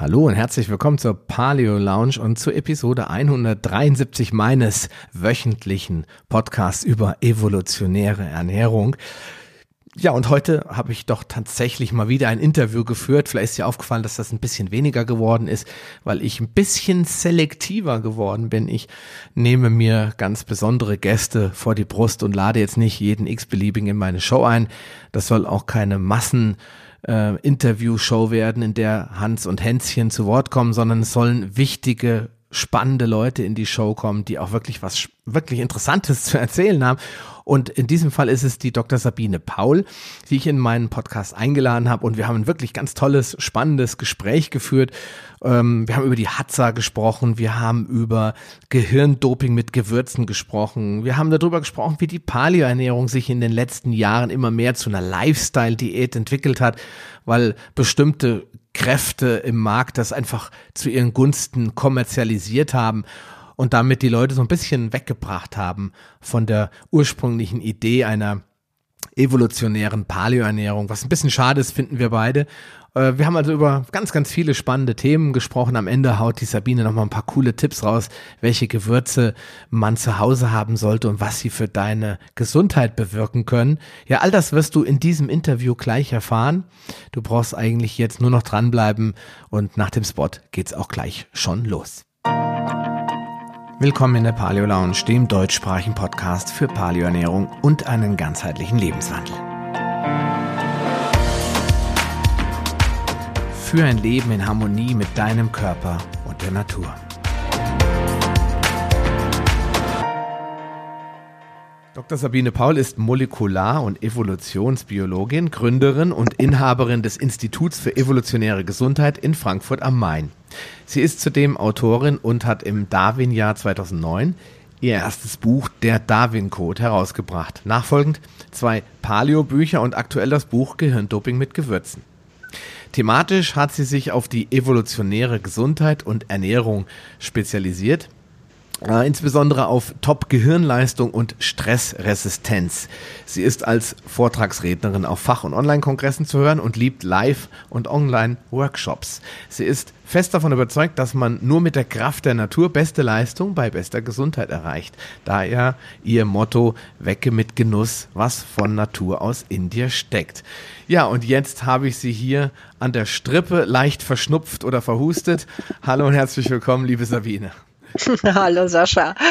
Hallo und herzlich willkommen zur Paleo Lounge und zur Episode 173 meines wöchentlichen Podcasts über evolutionäre Ernährung. Ja, und heute habe ich doch tatsächlich mal wieder ein Interview geführt. Vielleicht ist dir aufgefallen, dass das ein bisschen weniger geworden ist, weil ich ein bisschen selektiver geworden bin. Ich nehme mir ganz besondere Gäste vor die Brust und lade jetzt nicht jeden x-beliebigen in meine Show ein. Das soll auch keine Massen äh, Interviewshow werden, in der Hans und Hänschen zu Wort kommen, sondern es sollen wichtige, spannende Leute in die Show kommen, die auch wirklich was wirklich Interessantes zu erzählen haben. Und in diesem Fall ist es die Dr. Sabine Paul, die ich in meinen Podcast eingeladen habe. Und wir haben ein wirklich ganz tolles, spannendes Gespräch geführt. Ähm, wir haben über die Hatza gesprochen. Wir haben über Gehirndoping mit Gewürzen gesprochen. Wir haben darüber gesprochen, wie die Paleo-Ernährung sich in den letzten Jahren immer mehr zu einer Lifestyle-Diät entwickelt hat, weil bestimmte Kräfte im Markt das einfach zu ihren Gunsten kommerzialisiert haben und damit die Leute so ein bisschen weggebracht haben von der ursprünglichen Idee einer evolutionären Paleoernährung. Was ein bisschen schade ist, finden wir beide. Äh, wir haben also über ganz, ganz viele spannende Themen gesprochen. Am Ende haut die Sabine nochmal ein paar coole Tipps raus, welche Gewürze man zu Hause haben sollte und was sie für deine Gesundheit bewirken können. Ja, all das wirst du in diesem Interview gleich erfahren. Du brauchst eigentlich jetzt nur noch dranbleiben und nach dem Spot geht's auch gleich schon los. Willkommen in der Paleo Lounge, dem deutschsprachigen Podcast für Paleoernährung und einen ganzheitlichen Lebenswandel. Für ein Leben in Harmonie mit deinem Körper und der Natur. Dr. Sabine Paul ist Molekular- und Evolutionsbiologin, Gründerin und Inhaberin des Instituts für evolutionäre Gesundheit in Frankfurt am Main. Sie ist zudem Autorin und hat im Darwin-Jahr 2009 ihr erstes Buch Der Darwin-Code herausgebracht. Nachfolgend zwei Paleo-Bücher und aktuell das Buch Gehirndoping mit Gewürzen. Thematisch hat sie sich auf die evolutionäre Gesundheit und Ernährung spezialisiert äh, insbesondere auf Top-Gehirnleistung und Stressresistenz. Sie ist als Vortragsrednerin auf Fach- und Online-Kongressen zu hören und liebt Live- und Online-Workshops. Sie ist fest davon überzeugt, dass man nur mit der Kraft der Natur beste Leistung bei bester Gesundheit erreicht. Daher ihr Motto, wecke mit Genuss, was von Natur aus in dir steckt. Ja, und jetzt habe ich sie hier an der Strippe, leicht verschnupft oder verhustet. Hallo und herzlich willkommen, liebe Sabine. Hallo Sascha.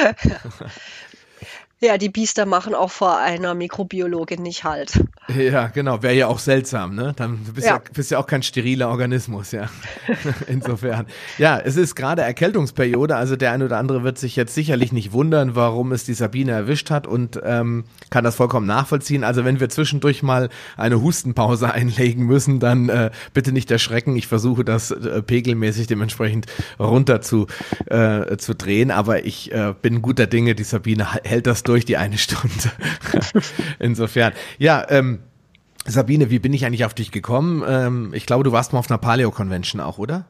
Ja, die Biester machen auch vor einer Mikrobiologin nicht halt. Ja, genau. Wäre ja auch seltsam, ne? Dann bist ja. ja bist ja auch kein steriler Organismus, ja. Insofern. Ja, es ist gerade Erkältungsperiode, also der eine oder andere wird sich jetzt sicherlich nicht wundern, warum es die Sabine erwischt hat und ähm, kann das vollkommen nachvollziehen. Also wenn wir zwischendurch mal eine Hustenpause einlegen müssen, dann äh, bitte nicht erschrecken. Ich versuche das äh, pegelmäßig dementsprechend runter zu, äh, zu drehen, aber ich äh, bin guter Dinge, die Sabine hält das durch die eine Stunde. Insofern. Ja, ähm, Sabine, wie bin ich eigentlich auf dich gekommen? Ähm, ich glaube, du warst mal auf einer Paleo-Convention auch, oder?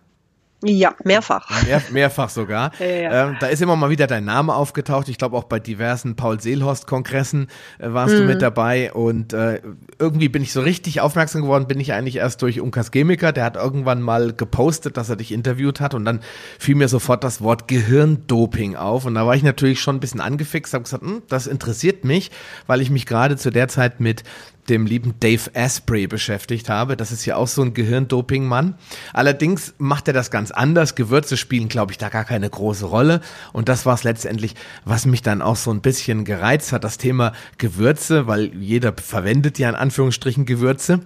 Ja, mehrfach. Mehr, mehrfach sogar. Ja, ja. Ähm, da ist immer mal wieder dein Name aufgetaucht. Ich glaube auch bei diversen Paul Seelhorst-Kongressen äh, warst mhm. du mit dabei. Und äh, irgendwie bin ich so richtig aufmerksam geworden, bin ich eigentlich erst durch Unkas Gemiker. Der hat irgendwann mal gepostet, dass er dich interviewt hat. Und dann fiel mir sofort das Wort Gehirndoping auf. Und da war ich natürlich schon ein bisschen angefixt, habe gesagt, hm, das interessiert mich, weil ich mich gerade zu der Zeit mit dem lieben Dave Asprey beschäftigt habe. Das ist ja auch so ein Gehirndoping-Mann. Allerdings macht er das ganz anders. Gewürze spielen, glaube ich, da gar keine große Rolle. Und das war es letztendlich, was mich dann auch so ein bisschen gereizt hat, das Thema Gewürze, weil jeder verwendet ja in Anführungsstrichen Gewürze.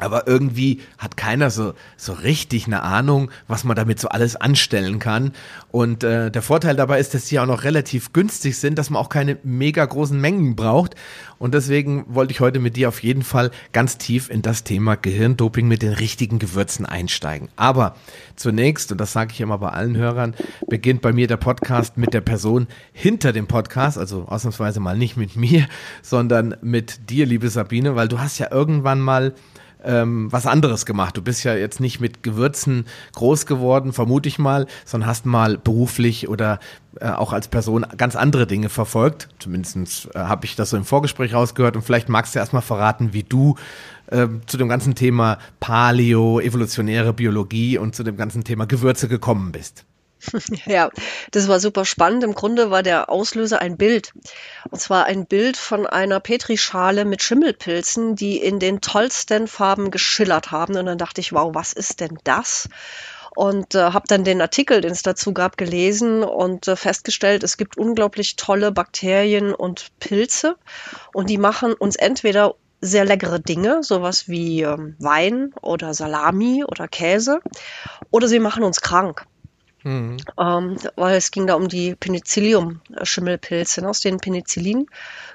Aber irgendwie hat keiner so, so richtig eine Ahnung, was man damit so alles anstellen kann. Und äh, der Vorteil dabei ist, dass sie auch noch relativ günstig sind, dass man auch keine mega großen Mengen braucht. Und deswegen wollte ich heute mit dir auf jeden Fall ganz tief in das Thema Gehirndoping mit den richtigen Gewürzen einsteigen. Aber zunächst, und das sage ich immer bei allen Hörern, beginnt bei mir der Podcast mit der Person hinter dem Podcast, also ausnahmsweise mal nicht mit mir, sondern mit dir, liebe Sabine, weil du hast ja irgendwann mal ähm, was anderes gemacht. Du bist ja jetzt nicht mit Gewürzen groß geworden, vermute ich mal, sondern hast mal beruflich oder äh, auch als Person ganz andere Dinge verfolgt. Zumindest äh, habe ich das so im Vorgespräch rausgehört und vielleicht magst du erstmal verraten, wie du äh, zu dem ganzen Thema Paleo, evolutionäre Biologie und zu dem ganzen Thema Gewürze gekommen bist. Ja, das war super spannend. Im Grunde war der Auslöser ein Bild. Und zwar ein Bild von einer Petrischale mit Schimmelpilzen, die in den tollsten Farben geschillert haben. Und dann dachte ich, wow, was ist denn das? Und äh, habe dann den Artikel, den es dazu gab, gelesen und äh, festgestellt, es gibt unglaublich tolle Bakterien und Pilze. Und die machen uns entweder sehr leckere Dinge, sowas wie ähm, Wein oder Salami oder Käse, oder sie machen uns krank. Mhm. Ähm, weil es ging da um die Penicillium-Schimmelpilze, ne, aus denen Penicillin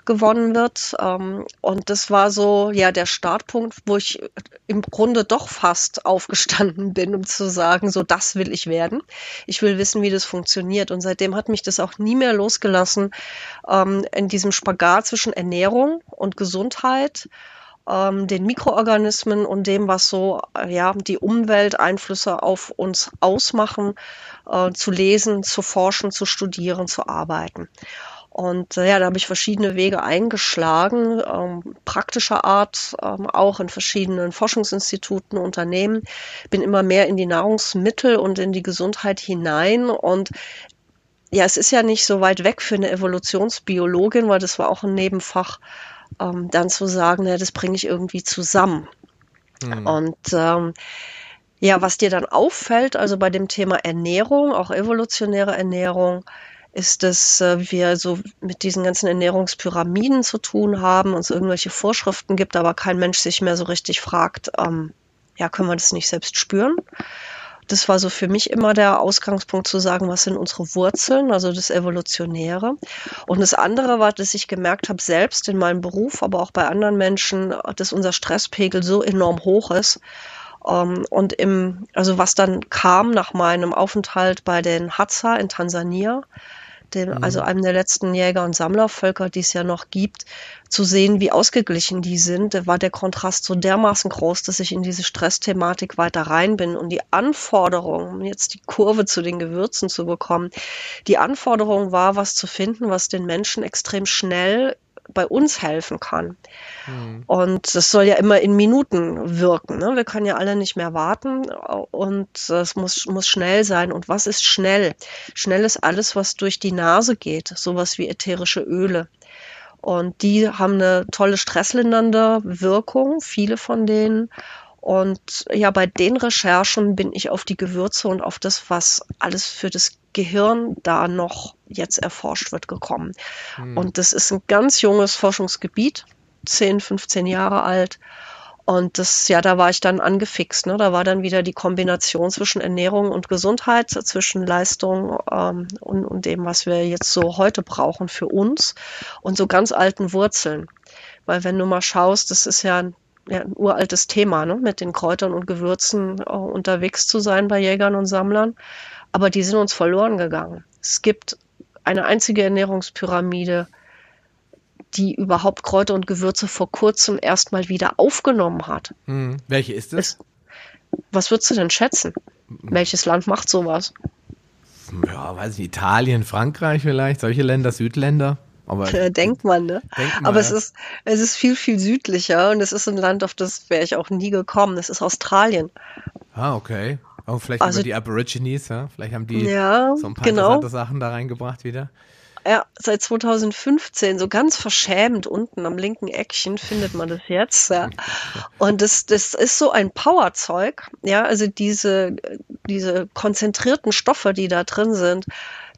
gewonnen wird. Ähm, und das war so ja der Startpunkt, wo ich im Grunde doch fast aufgestanden bin, um zu sagen, so das will ich werden. Ich will wissen, wie das funktioniert. Und seitdem hat mich das auch nie mehr losgelassen ähm, in diesem Spagat zwischen Ernährung und Gesundheit ähm, den Mikroorganismen und dem, was so äh, ja die Umwelteinflüsse auf uns ausmachen, äh, zu lesen, zu forschen, zu studieren, zu arbeiten. Und äh, ja, da habe ich verschiedene Wege eingeschlagen, ähm, praktischer Art, ähm, auch in verschiedenen Forschungsinstituten, Unternehmen. Bin immer mehr in die Nahrungsmittel und in die Gesundheit hinein. Und ja, es ist ja nicht so weit weg für eine Evolutionsbiologin, weil das war auch ein Nebenfach ähm, dann zu sagen, ja, das bringe ich irgendwie zusammen. Mhm. Und ähm, ja, was dir dann auffällt, also bei dem Thema Ernährung, auch evolutionäre Ernährung, ist, dass äh, wir so mit diesen ganzen Ernährungspyramiden zu tun haben, uns irgendwelche Vorschriften gibt, aber kein Mensch sich mehr so richtig fragt, ähm, ja, können wir das nicht selbst spüren? Das war so für mich immer der Ausgangspunkt zu sagen, was sind unsere Wurzeln, also das Evolutionäre. Und das andere war, dass ich gemerkt habe, selbst in meinem Beruf, aber auch bei anderen Menschen, dass unser Stresspegel so enorm hoch ist. Ähm, und im, also was dann kam nach meinem Aufenthalt bei den Hadza in Tansania, dem, mhm. also einem der letzten Jäger- und Sammlervölker, die es ja noch gibt, zu sehen, wie ausgeglichen die sind, da war der Kontrast so dermaßen groß, dass ich in diese Stressthematik weiter rein bin. Und die Anforderung, um jetzt die Kurve zu den Gewürzen zu bekommen, die Anforderung war, was zu finden, was den Menschen extrem schnell bei uns helfen kann. Mhm. Und das soll ja immer in Minuten wirken. Ne? Wir können ja alle nicht mehr warten und es muss, muss schnell sein. Und was ist schnell? Schnell ist alles, was durch die Nase geht, sowas wie ätherische Öle. Und die haben eine tolle stresslindernde Wirkung, viele von denen. Und ja, bei den Recherchen bin ich auf die Gewürze und auf das, was alles für das Gehirn da noch jetzt erforscht wird, gekommen. Hm. Und das ist ein ganz junges Forschungsgebiet, 10, 15 Jahre alt. Und das, ja, da war ich dann angefixt. Ne? Da war dann wieder die Kombination zwischen Ernährung und Gesundheit, zwischen Leistung ähm, und, und dem, was wir jetzt so heute brauchen für uns und so ganz alten Wurzeln. Weil wenn du mal schaust, das ist ja ein ja, ein uraltes Thema, ne? mit den Kräutern und Gewürzen äh, unterwegs zu sein bei Jägern und Sammlern. Aber die sind uns verloren gegangen. Es gibt eine einzige Ernährungspyramide, die überhaupt Kräuter und Gewürze vor kurzem erstmal wieder aufgenommen hat. Hm. Welche ist es? Was würdest du denn schätzen? Welches Land macht sowas? Ja, weiß ich, Italien, Frankreich vielleicht, solche Länder, Südländer. Aber denkt man, ne? Denkt man, Aber es ist, es ist viel, viel südlicher und es ist ein Land, auf das wäre ich auch nie gekommen. Es ist Australien. Ah, okay. Oh, vielleicht also, über die Aborigines, ja? Vielleicht haben die ja, so ein paar genau. interessante Sachen da reingebracht wieder. Ja, seit 2015, so ganz verschämt unten am linken Eckchen findet man das jetzt. Ja. Und das, das ist so ein Powerzeug. Ja, also diese, diese konzentrierten Stoffe, die da drin sind,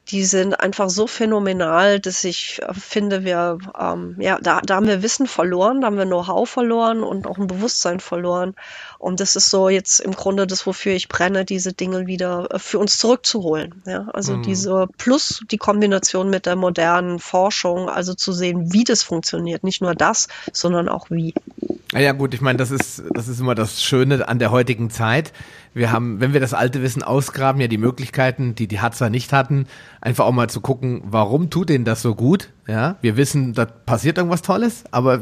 die sind einfach so phänomenal, dass ich finde, wir, ähm, ja, da, da haben wir Wissen verloren, da haben wir Know-how verloren und auch ein Bewusstsein verloren. Und das ist so jetzt im Grunde das, wofür ich brenne, diese Dinge wieder äh, für uns zurückzuholen. Ja, also mhm. diese plus die Kombination mit der modernen Forschung, also zu sehen, wie das funktioniert, nicht nur das, sondern auch wie. Ja gut, ich meine, das ist, das ist immer das Schöne an der heutigen Zeit wir haben, wenn wir das alte Wissen ausgraben, ja die Möglichkeiten, die die Hatzer nicht hatten, einfach auch mal zu gucken, warum tut denen das so gut? Ja, wir wissen, da passiert irgendwas Tolles, aber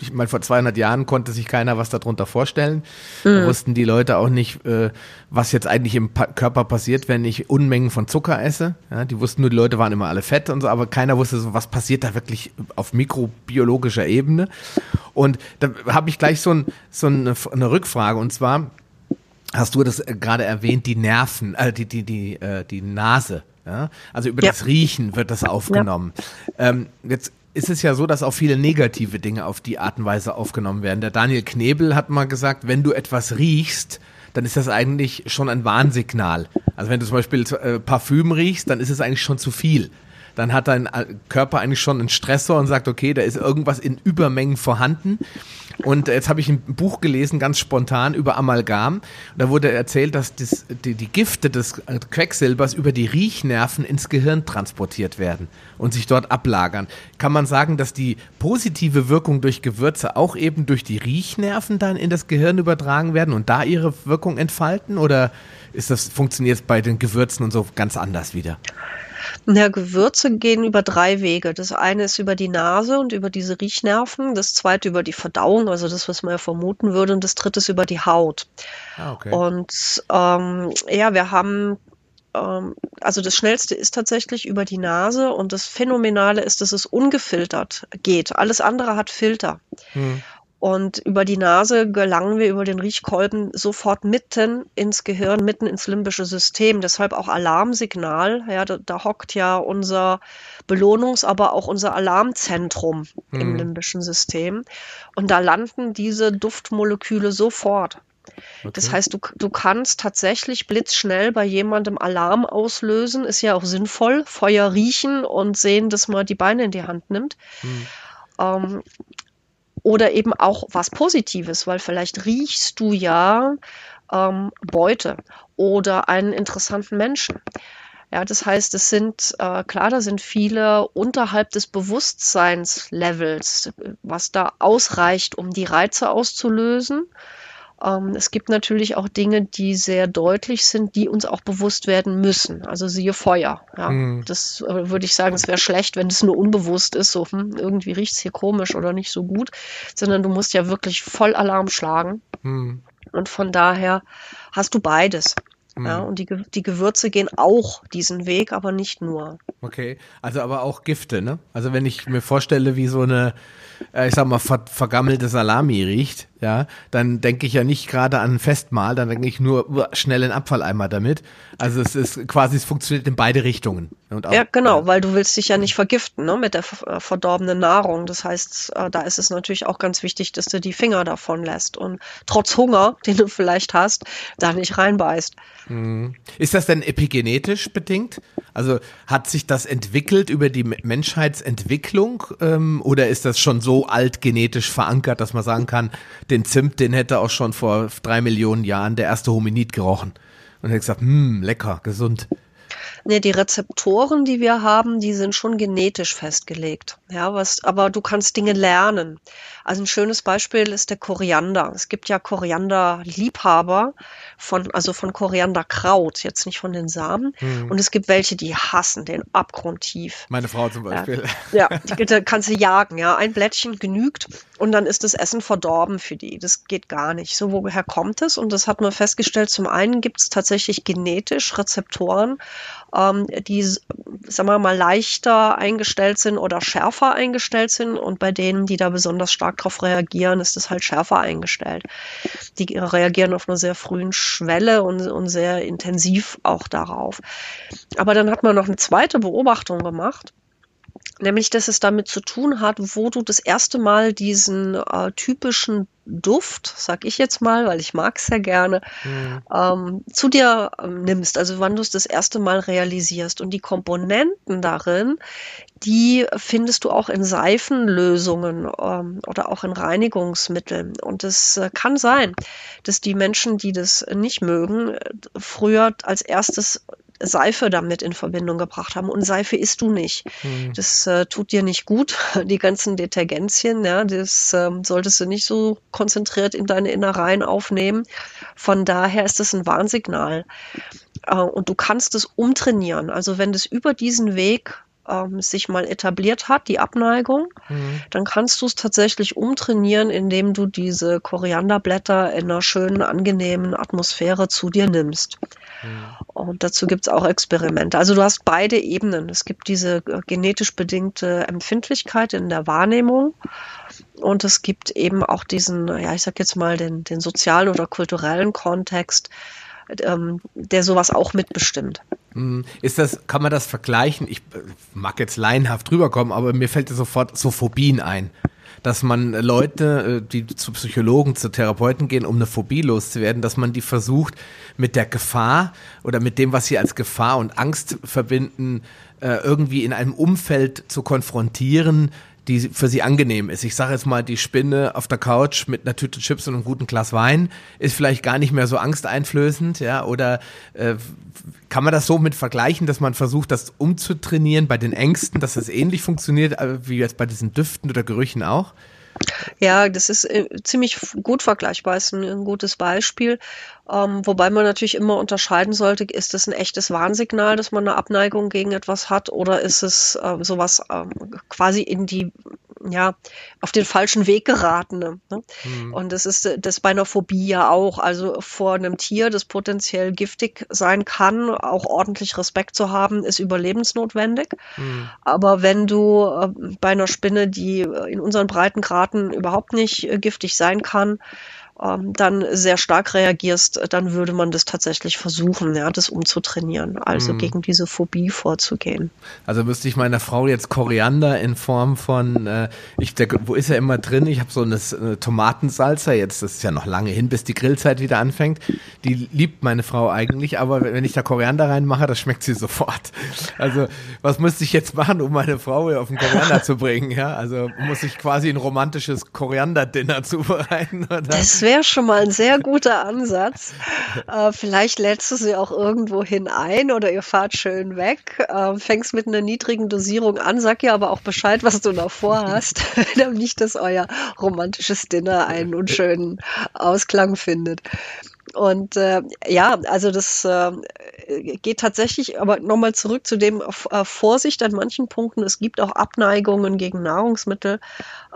ich meine, vor 200 Jahren konnte sich keiner was darunter vorstellen. Mhm. Da wussten die Leute auch nicht, äh, was jetzt eigentlich im pa Körper passiert, wenn ich Unmengen von Zucker esse. Ja, die wussten nur, die Leute waren immer alle fett und so, aber keiner wusste so, was passiert da wirklich auf mikrobiologischer Ebene. Und da habe ich gleich so, ein, so eine, eine Rückfrage und zwar, hast du das äh, gerade erwähnt, die Nerven, äh, die, die, die, äh, die Nase. Ja? Also über ja. das Riechen wird das aufgenommen. Ähm, jetzt ist es ja so, dass auch viele negative Dinge auf die Art und Weise aufgenommen werden. Der Daniel Knebel hat mal gesagt, wenn du etwas riechst, dann ist das eigentlich schon ein Warnsignal. Also wenn du zum Beispiel äh, Parfüm riechst, dann ist es eigentlich schon zu viel. Dann hat dein äh, Körper eigentlich schon einen Stressor und sagt, okay, da ist irgendwas in Übermengen vorhanden. Und jetzt habe ich ein Buch gelesen, ganz spontan, über Amalgam. Da wurde erzählt, dass das, die, die, Gifte des Quecksilbers über die Riechnerven ins Gehirn transportiert werden und sich dort ablagern. Kann man sagen, dass die positive Wirkung durch Gewürze auch eben durch die Riechnerven dann in das Gehirn übertragen werden und da ihre Wirkung entfalten? Oder ist das, funktioniert es bei den Gewürzen und so ganz anders wieder? Ja, Gewürze gehen über drei Wege. Das eine ist über die Nase und über diese Riechnerven, das zweite über die Verdauung, also das, was man ja vermuten würde, und das dritte ist über die Haut. Ah, okay. Und ähm, ja, wir haben ähm, also das Schnellste ist tatsächlich über die Nase und das Phänomenale ist, dass es ungefiltert geht. Alles andere hat Filter. Hm. Und über die Nase gelangen wir über den Riechkolben sofort mitten ins Gehirn, mitten ins limbische System. Deshalb auch Alarmsignal. Ja, da, da hockt ja unser Belohnungs-, aber auch unser Alarmzentrum mhm. im limbischen System. Und da landen diese Duftmoleküle sofort. Okay. Das heißt, du, du kannst tatsächlich blitzschnell bei jemandem Alarm auslösen. Ist ja auch sinnvoll. Feuer riechen und sehen, dass man die Beine in die Hand nimmt. Mhm. Ähm, oder eben auch was Positives, weil vielleicht riechst du ja ähm, Beute oder einen interessanten Menschen. Ja, das heißt, es sind, äh, klar, da sind viele unterhalb des Bewusstseinslevels, was da ausreicht, um die Reize auszulösen. Ähm, es gibt natürlich auch Dinge, die sehr deutlich sind, die uns auch bewusst werden müssen. Also siehe Feuer. Ja. Mhm. Das äh, würde ich sagen, es wäre schlecht, wenn es nur unbewusst ist, so hm, irgendwie riecht es hier komisch oder nicht so gut, sondern du musst ja wirklich voll Alarm schlagen. Mhm. Und von daher hast du beides. Ja, mhm. und die, die Gewürze gehen auch diesen Weg, aber nicht nur. Okay, also aber auch Gifte, ne? Also wenn ich mir vorstelle, wie so eine, ich sag mal, ver vergammelte Salami riecht, ja, dann denke ich ja nicht gerade an ein Festmahl, dann denke ich nur schnell einen Abfalleimer damit. Also es ist quasi, es funktioniert in beide Richtungen. Auch, ja, genau, ja. weil du willst dich ja nicht vergiften ne, mit der äh, verdorbenen Nahrung. Das heißt, äh, da ist es natürlich auch ganz wichtig, dass du die Finger davon lässt und trotz Hunger, den du vielleicht hast, da nicht reinbeißt. Mhm. Ist das denn epigenetisch bedingt? Also hat sich das entwickelt über die Menschheitsentwicklung ähm, oder ist das schon so alt genetisch verankert, dass man sagen kann, den Zimt, den hätte auch schon vor drei Millionen Jahren der erste Hominid gerochen und hätte gesagt, hm, lecker, gesund. Nee, die Rezeptoren, die wir haben, die sind schon genetisch festgelegt. Ja, was, aber du kannst Dinge lernen. Also ein schönes Beispiel ist der Koriander. Es gibt ja Korianderliebhaber von, also von Korianderkraut, jetzt nicht von den Samen. Mhm. Und es gibt welche, die hassen den abgrundtief. Meine Frau zum Beispiel. Ja, ja die, die kannst du jagen, ja. Ein Blättchen genügt und dann ist das Essen verdorben für die. Das geht gar nicht. So, woher kommt es? Und das hat man festgestellt. Zum einen gibt es tatsächlich genetisch Rezeptoren, ähm, die, sagen wir mal, leichter eingestellt sind oder schärfer eingestellt sind. Und bei denen, die da besonders stark darauf reagieren, ist es halt schärfer eingestellt. Die reagieren auf einer sehr frühen Schwelle und, und sehr intensiv auch darauf. Aber dann hat man noch eine zweite Beobachtung gemacht. Nämlich, dass es damit zu tun hat, wo du das erste Mal diesen äh, typischen Duft, sag ich jetzt mal, weil ich mag es sehr gerne, mhm. ähm, zu dir ähm, nimmst, also wann du es das erste Mal realisierst. Und die Komponenten darin, die findest du auch in Seifenlösungen ähm, oder auch in Reinigungsmitteln. Und es äh, kann sein, dass die Menschen, die das nicht mögen, früher als erstes Seife damit in Verbindung gebracht haben. Und Seife isst du nicht. Mhm. Das äh, tut dir nicht gut. Die ganzen Detergenzien, ja, das äh, solltest du nicht so konzentriert in deine Innereien aufnehmen. Von daher ist das ein Warnsignal. Äh, und du kannst es umtrainieren. Also wenn das über diesen Weg ähm, sich mal etabliert hat, die Abneigung, mhm. dann kannst du es tatsächlich umtrainieren, indem du diese Korianderblätter in einer schönen, angenehmen Atmosphäre zu dir nimmst. Mhm. Und dazu gibt es auch Experimente. Also du hast beide Ebenen. Es gibt diese äh, genetisch bedingte Empfindlichkeit in der Wahrnehmung. Und es gibt eben auch diesen, ja, ich sag jetzt mal, den, den sozialen oder kulturellen Kontext, ähm, der sowas auch mitbestimmt. Hm, ist das, kann man das vergleichen? Ich äh, mag jetzt laienhaft rüberkommen, aber mir fällt sofort so Phobien ein. Dass man Leute, äh, die zu Psychologen, zu Therapeuten gehen, um eine Phobie loszuwerden, dass man die versucht, mit der Gefahr oder mit dem, was sie als Gefahr und Angst verbinden, äh, irgendwie in einem Umfeld zu konfrontieren, die für sie angenehm ist. Ich sage jetzt mal, die Spinne auf der Couch mit einer Tüte Chips und einem guten Glas Wein ist vielleicht gar nicht mehr so angsteinflößend, ja, oder äh, kann man das so mit vergleichen, dass man versucht, das umzutrainieren bei den Ängsten, dass das ähnlich funktioniert äh, wie jetzt bei diesen Düften oder Gerüchen auch? Ja, das ist äh, ziemlich gut vergleichbar, ist ein, ein gutes Beispiel. Ähm, wobei man natürlich immer unterscheiden sollte, ist es ein echtes Warnsignal, dass man eine Abneigung gegen etwas hat oder ist es äh, sowas ähm, quasi in die ja, auf den falschen Weg geratene. Ne? Mhm. Und das ist das bei einer Phobie ja auch. Also vor einem Tier, das potenziell giftig sein kann, auch ordentlich Respekt zu haben, ist überlebensnotwendig. Mhm. Aber wenn du äh, bei einer Spinne, die in unseren Breitengraden überhaupt nicht äh, giftig sein kann, ähm, dann sehr stark reagierst, dann würde man das tatsächlich versuchen, ja, das umzutrainieren, also mhm. gegen diese Phobie vorzugehen. Also müsste ich meiner Frau jetzt Koriander in Form von, äh, ich, der, wo ist er immer drin? Ich habe so eine, eine Tomatensalsa, jetzt das ist ja noch lange hin, bis die Grillzeit wieder anfängt. Die liebt meine Frau eigentlich, aber wenn ich da Koriander reinmache, das schmeckt sie sofort. Also was müsste ich jetzt machen, um meine Frau auf den Koriander zu bringen? Ja, also muss ich quasi ein romantisches Koriander-Dinner zubereiten? Oder? Das wäre schon mal ein sehr guter Ansatz. Äh, vielleicht lädst du sie auch irgendwo hin ein oder ihr fahrt schön weg, äh, fängst mit einer niedrigen Dosierung an, sag ihr aber auch Bescheid, was du noch vorhast, damit nicht, dass euer romantisches Dinner einen unschönen Ausklang findet. Und äh, ja, also das äh, geht tatsächlich, aber nochmal zurück zu dem äh, Vorsicht an manchen Punkten. Es gibt auch Abneigungen gegen Nahrungsmittel,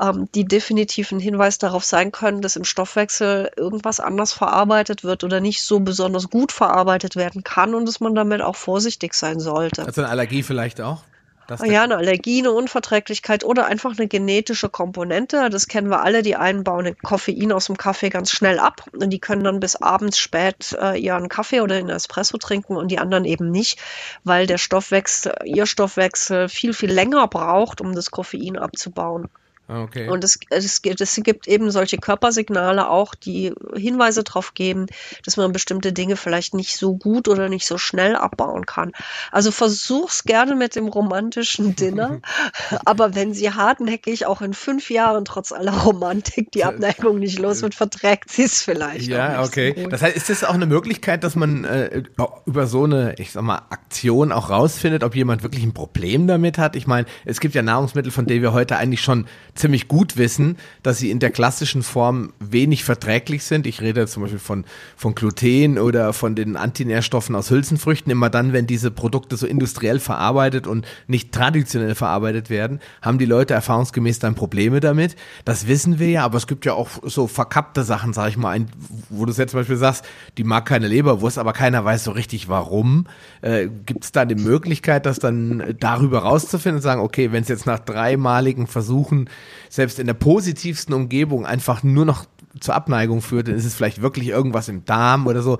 ähm, die definitiv ein Hinweis darauf sein können, dass im Stoffwechsel irgendwas anders verarbeitet wird oder nicht so besonders gut verarbeitet werden kann und dass man damit auch vorsichtig sein sollte. Also eine Allergie vielleicht auch? Das ja, eine Allergie, eine Unverträglichkeit oder einfach eine genetische Komponente. Das kennen wir alle. Die einen bauen Koffein aus dem Kaffee ganz schnell ab und die können dann bis abends spät äh, ihren Kaffee oder einen Espresso trinken und die anderen eben nicht, weil der Stoffwechsel, ihr Stoffwechsel viel, viel länger braucht, um das Koffein abzubauen. Ah, okay. Und es, es, es gibt eben solche Körpersignale auch, die Hinweise darauf geben, dass man bestimmte Dinge vielleicht nicht so gut oder nicht so schnell abbauen kann. Also versuch's gerne mit dem romantischen Dinner, aber wenn sie hartnäckig auch in fünf Jahren trotz aller Romantik die Abneigung nicht los wird, verträgt sie es vielleicht. Ja, okay. So das heißt, ist das auch eine Möglichkeit, dass man äh, über so eine, ich sag mal, Aktion auch rausfindet, ob jemand wirklich ein Problem damit hat? Ich meine, es gibt ja Nahrungsmittel, von denen wir heute eigentlich schon ziemlich gut wissen, dass sie in der klassischen Form wenig verträglich sind. Ich rede zum Beispiel von, von Gluten oder von den Antinährstoffen aus Hülsenfrüchten. Immer dann, wenn diese Produkte so industriell verarbeitet und nicht traditionell verarbeitet werden, haben die Leute erfahrungsgemäß dann Probleme damit. Das wissen wir ja, aber es gibt ja auch so verkappte Sachen, sag ich mal, wo du jetzt zum Beispiel sagst, die mag keine Leberwurst, aber keiner weiß so richtig warum. Äh, gibt es da die Möglichkeit, das dann darüber rauszufinden und sagen, okay, wenn es jetzt nach dreimaligen Versuchen selbst in der positivsten Umgebung einfach nur noch zur Abneigung führt, dann ist es vielleicht wirklich irgendwas im Darm oder so,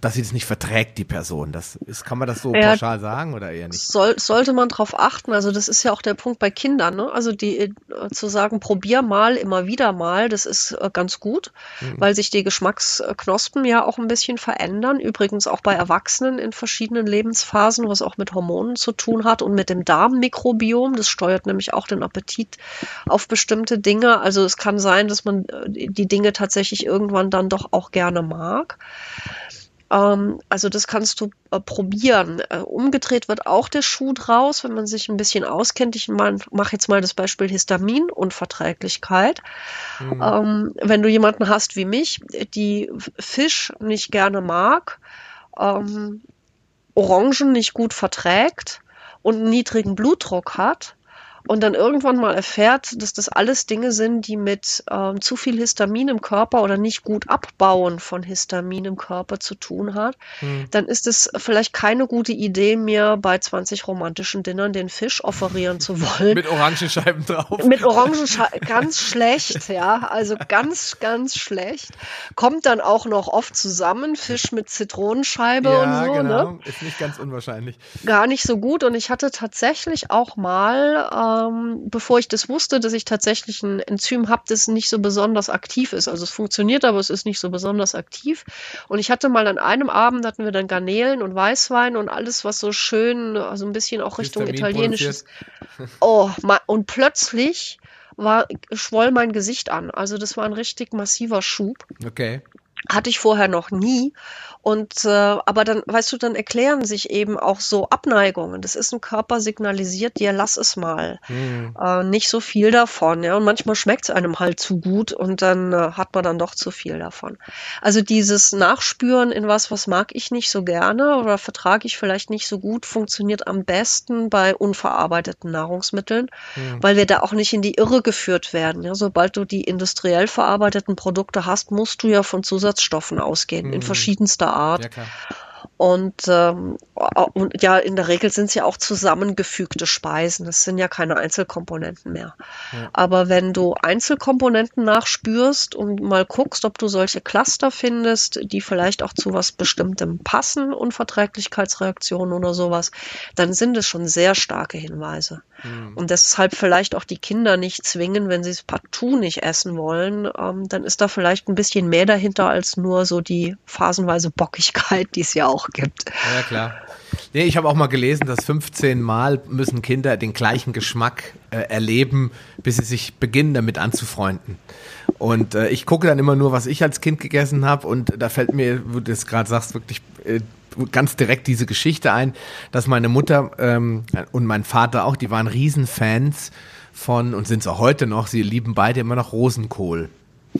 dass sie das nicht verträgt, die Person. Das ist, kann man das so ja, pauschal sagen oder eher nicht? Soll, sollte man darauf achten. Also das ist ja auch der Punkt bei Kindern. Ne? Also die äh, zu sagen, probier mal, immer wieder mal, das ist äh, ganz gut, mhm. weil sich die Geschmacksknospen ja auch ein bisschen verändern. Übrigens auch bei Erwachsenen in verschiedenen Lebensphasen, was auch mit Hormonen zu tun hat und mit dem Darmmikrobiom. Das steuert nämlich auch den Appetit auf bestimmte Dinge. Also es kann sein, dass man äh, die Dinge tatsächlich irgendwann dann doch auch gerne mag. Ähm, also das kannst du äh, probieren. Äh, umgedreht wird auch der Schuh draus, wenn man sich ein bisschen auskennt. Ich mache jetzt mal das Beispiel Histaminunverträglichkeit. Mhm. Ähm, wenn du jemanden hast wie mich, die Fisch nicht gerne mag, ähm, Orangen nicht gut verträgt und einen niedrigen Blutdruck hat, und dann irgendwann mal erfährt, dass das alles Dinge sind, die mit ähm, zu viel Histamin im Körper oder nicht gut abbauen von Histamin im Körper zu tun hat, hm. dann ist es vielleicht keine gute Idee mehr, bei 20 romantischen Dinnern den Fisch offerieren zu wollen. mit Orangenscheiben drauf. Mit Orangenscheiben, ganz schlecht, ja, also ganz, ganz schlecht. Kommt dann auch noch oft zusammen, Fisch mit Zitronenscheibe ja, und so. Genau. Ne? Ist nicht ganz unwahrscheinlich. Gar nicht so gut und ich hatte tatsächlich auch mal äh, ähm, bevor ich das wusste, dass ich tatsächlich ein Enzym habe, das nicht so besonders aktiv ist. Also es funktioniert, aber es ist nicht so besonders aktiv. Und ich hatte mal an einem Abend, hatten wir dann Garnelen und Weißwein und alles, was so schön, also ein bisschen auch Richtung italienisches. Oh, und plötzlich war, schwoll mein Gesicht an. Also das war ein richtig massiver Schub. Okay. Hatte ich vorher noch nie. Und äh, aber dann, weißt du, dann erklären sich eben auch so Abneigungen. Das ist ein Körper signalisiert dir, lass es mal. Mhm. Äh, nicht so viel davon, ja. Und manchmal schmeckt es einem halt zu gut und dann äh, hat man dann doch zu viel davon. Also dieses Nachspüren in was, was mag ich nicht so gerne oder vertrage ich vielleicht nicht so gut, funktioniert am besten bei unverarbeiteten Nahrungsmitteln, mhm. weil wir da auch nicht in die Irre geführt werden. Ja. Sobald du die industriell verarbeiteten Produkte hast, musst du ja von Zusatzstoffen ausgehen, mhm. in verschiedenster Art. Ja. Und, ähm, und ja, in der Regel sind es ja auch zusammengefügte Speisen. Das sind ja keine Einzelkomponenten mehr. Ja. Aber wenn du Einzelkomponenten nachspürst und mal guckst, ob du solche Cluster findest, die vielleicht auch zu was Bestimmtem passen, Unverträglichkeitsreaktionen oder sowas, dann sind es schon sehr starke Hinweise. Mhm. Und deshalb vielleicht auch die Kinder nicht zwingen, wenn sie es partout nicht essen wollen, ähm, dann ist da vielleicht ein bisschen mehr dahinter als nur so die phasenweise Bockigkeit, die es ja auch gibt. Ja, klar. Nee, ich habe auch mal gelesen, dass 15 Mal müssen Kinder den gleichen Geschmack äh, erleben, bis sie sich beginnen, damit anzufreunden. Und äh, ich gucke dann immer nur, was ich als Kind gegessen habe. Und da fällt mir, wo du das gerade sagst, wirklich äh, ganz direkt diese Geschichte ein, dass meine Mutter ähm, und mein Vater auch, die waren Riesenfans von und sind es auch heute noch. Sie lieben beide immer noch Rosenkohl.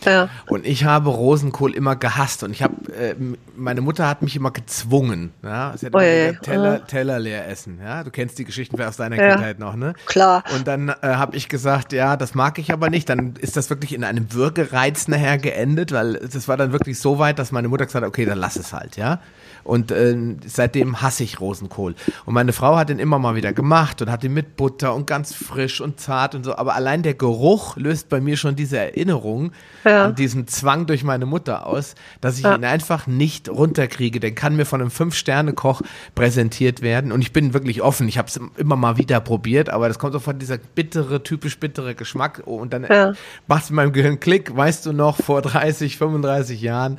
Ja. Und ich habe Rosenkohl immer gehasst und ich habe, äh, meine Mutter hat mich immer gezwungen. Ja, sie hat immer oh, Teller, Teller leer essen. Ja, du kennst die Geschichten aus deiner ja. Kindheit noch, ne? Klar. Und dann äh, habe ich gesagt, ja, das mag ich aber nicht. Dann ist das wirklich in einem Würgereiz nachher geendet, weil das war dann wirklich so weit, dass meine Mutter gesagt hat, okay, dann lass es halt, ja. Und äh, seitdem hasse ich Rosenkohl. Und meine Frau hat den immer mal wieder gemacht und hat ihn mit Butter und ganz frisch und zart und so. Aber allein der Geruch löst bei mir schon diese Erinnerung ja. an diesen Zwang durch meine Mutter aus, dass ich ja. ihn einfach nicht runterkriege. Der kann mir von einem Fünf-Sterne-Koch präsentiert werden. Und ich bin wirklich offen. Ich habe es immer mal wieder probiert, aber das kommt so von dieser bittere, typisch bittere Geschmack. Und dann ja. macht es in meinem Gehirn Klick. Weißt du noch, vor 30, 35 Jahren,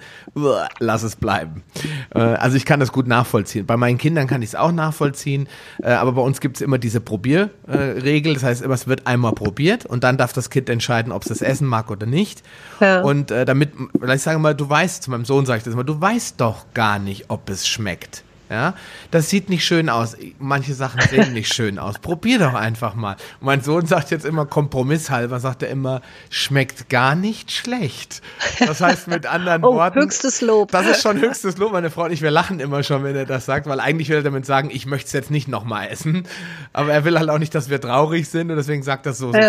lass es bleiben. Äh, also ich kann das gut nachvollziehen. Bei meinen Kindern kann ich es auch nachvollziehen, äh, aber bei uns gibt es immer diese Probierregel. Äh, das heißt, es wird einmal probiert und dann darf das Kind entscheiden, ob es das essen mag oder nicht. Ja. Und äh, damit, vielleicht sagen wir mal, du weißt, zu meinem Sohn sage ich das mal, du weißt doch gar nicht, ob es schmeckt. Ja, das sieht nicht schön aus. Manche Sachen sehen nicht schön aus. Probier doch einfach mal. Mein Sohn sagt jetzt immer kompromisshalber, sagt er immer, schmeckt gar nicht schlecht. Das heißt mit anderen oh, Worten. Höchstes Lob. Das ist schon höchstes Lob, meine Frau und ich. Wir lachen immer schon, wenn er das sagt, weil eigentlich will er damit sagen, ich möchte es jetzt nicht nochmal essen. Aber er will halt auch nicht, dass wir traurig sind und deswegen sagt er so, so,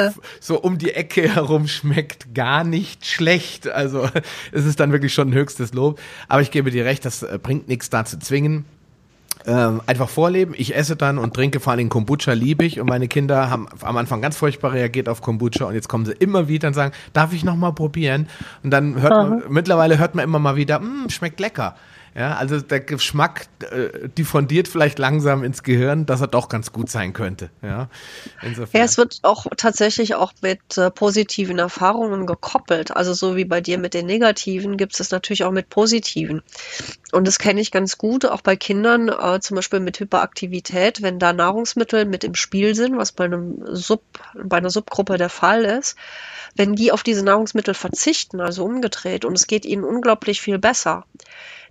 so um die Ecke herum schmeckt gar nicht schlecht. Also es ist dann wirklich schon höchstes Lob. Aber ich gebe dir recht, das äh, bringt nichts da zu zwingen ähm, einfach vorleben. Ich esse dann und trinke vor allem Kombucha liebe ich und meine Kinder haben am Anfang ganz furchtbar reagiert auf Kombucha und jetzt kommen sie immer wieder und sagen, darf ich noch mal probieren? Und dann hört man, mittlerweile hört man immer mal wieder, mm, schmeckt lecker. Ja, also der Geschmack äh, diffundiert vielleicht langsam ins Gehirn, dass er doch ganz gut sein könnte. Ja, ja es wird auch tatsächlich auch mit äh, positiven Erfahrungen gekoppelt. Also so wie bei dir mit den negativen gibt es natürlich auch mit positiven. Und das kenne ich ganz gut, auch bei Kindern, äh, zum Beispiel mit Hyperaktivität, wenn da Nahrungsmittel mit im Spiel sind, was bei einem Sub, bei einer Subgruppe der Fall ist, wenn die auf diese Nahrungsmittel verzichten, also umgedreht, und es geht ihnen unglaublich viel besser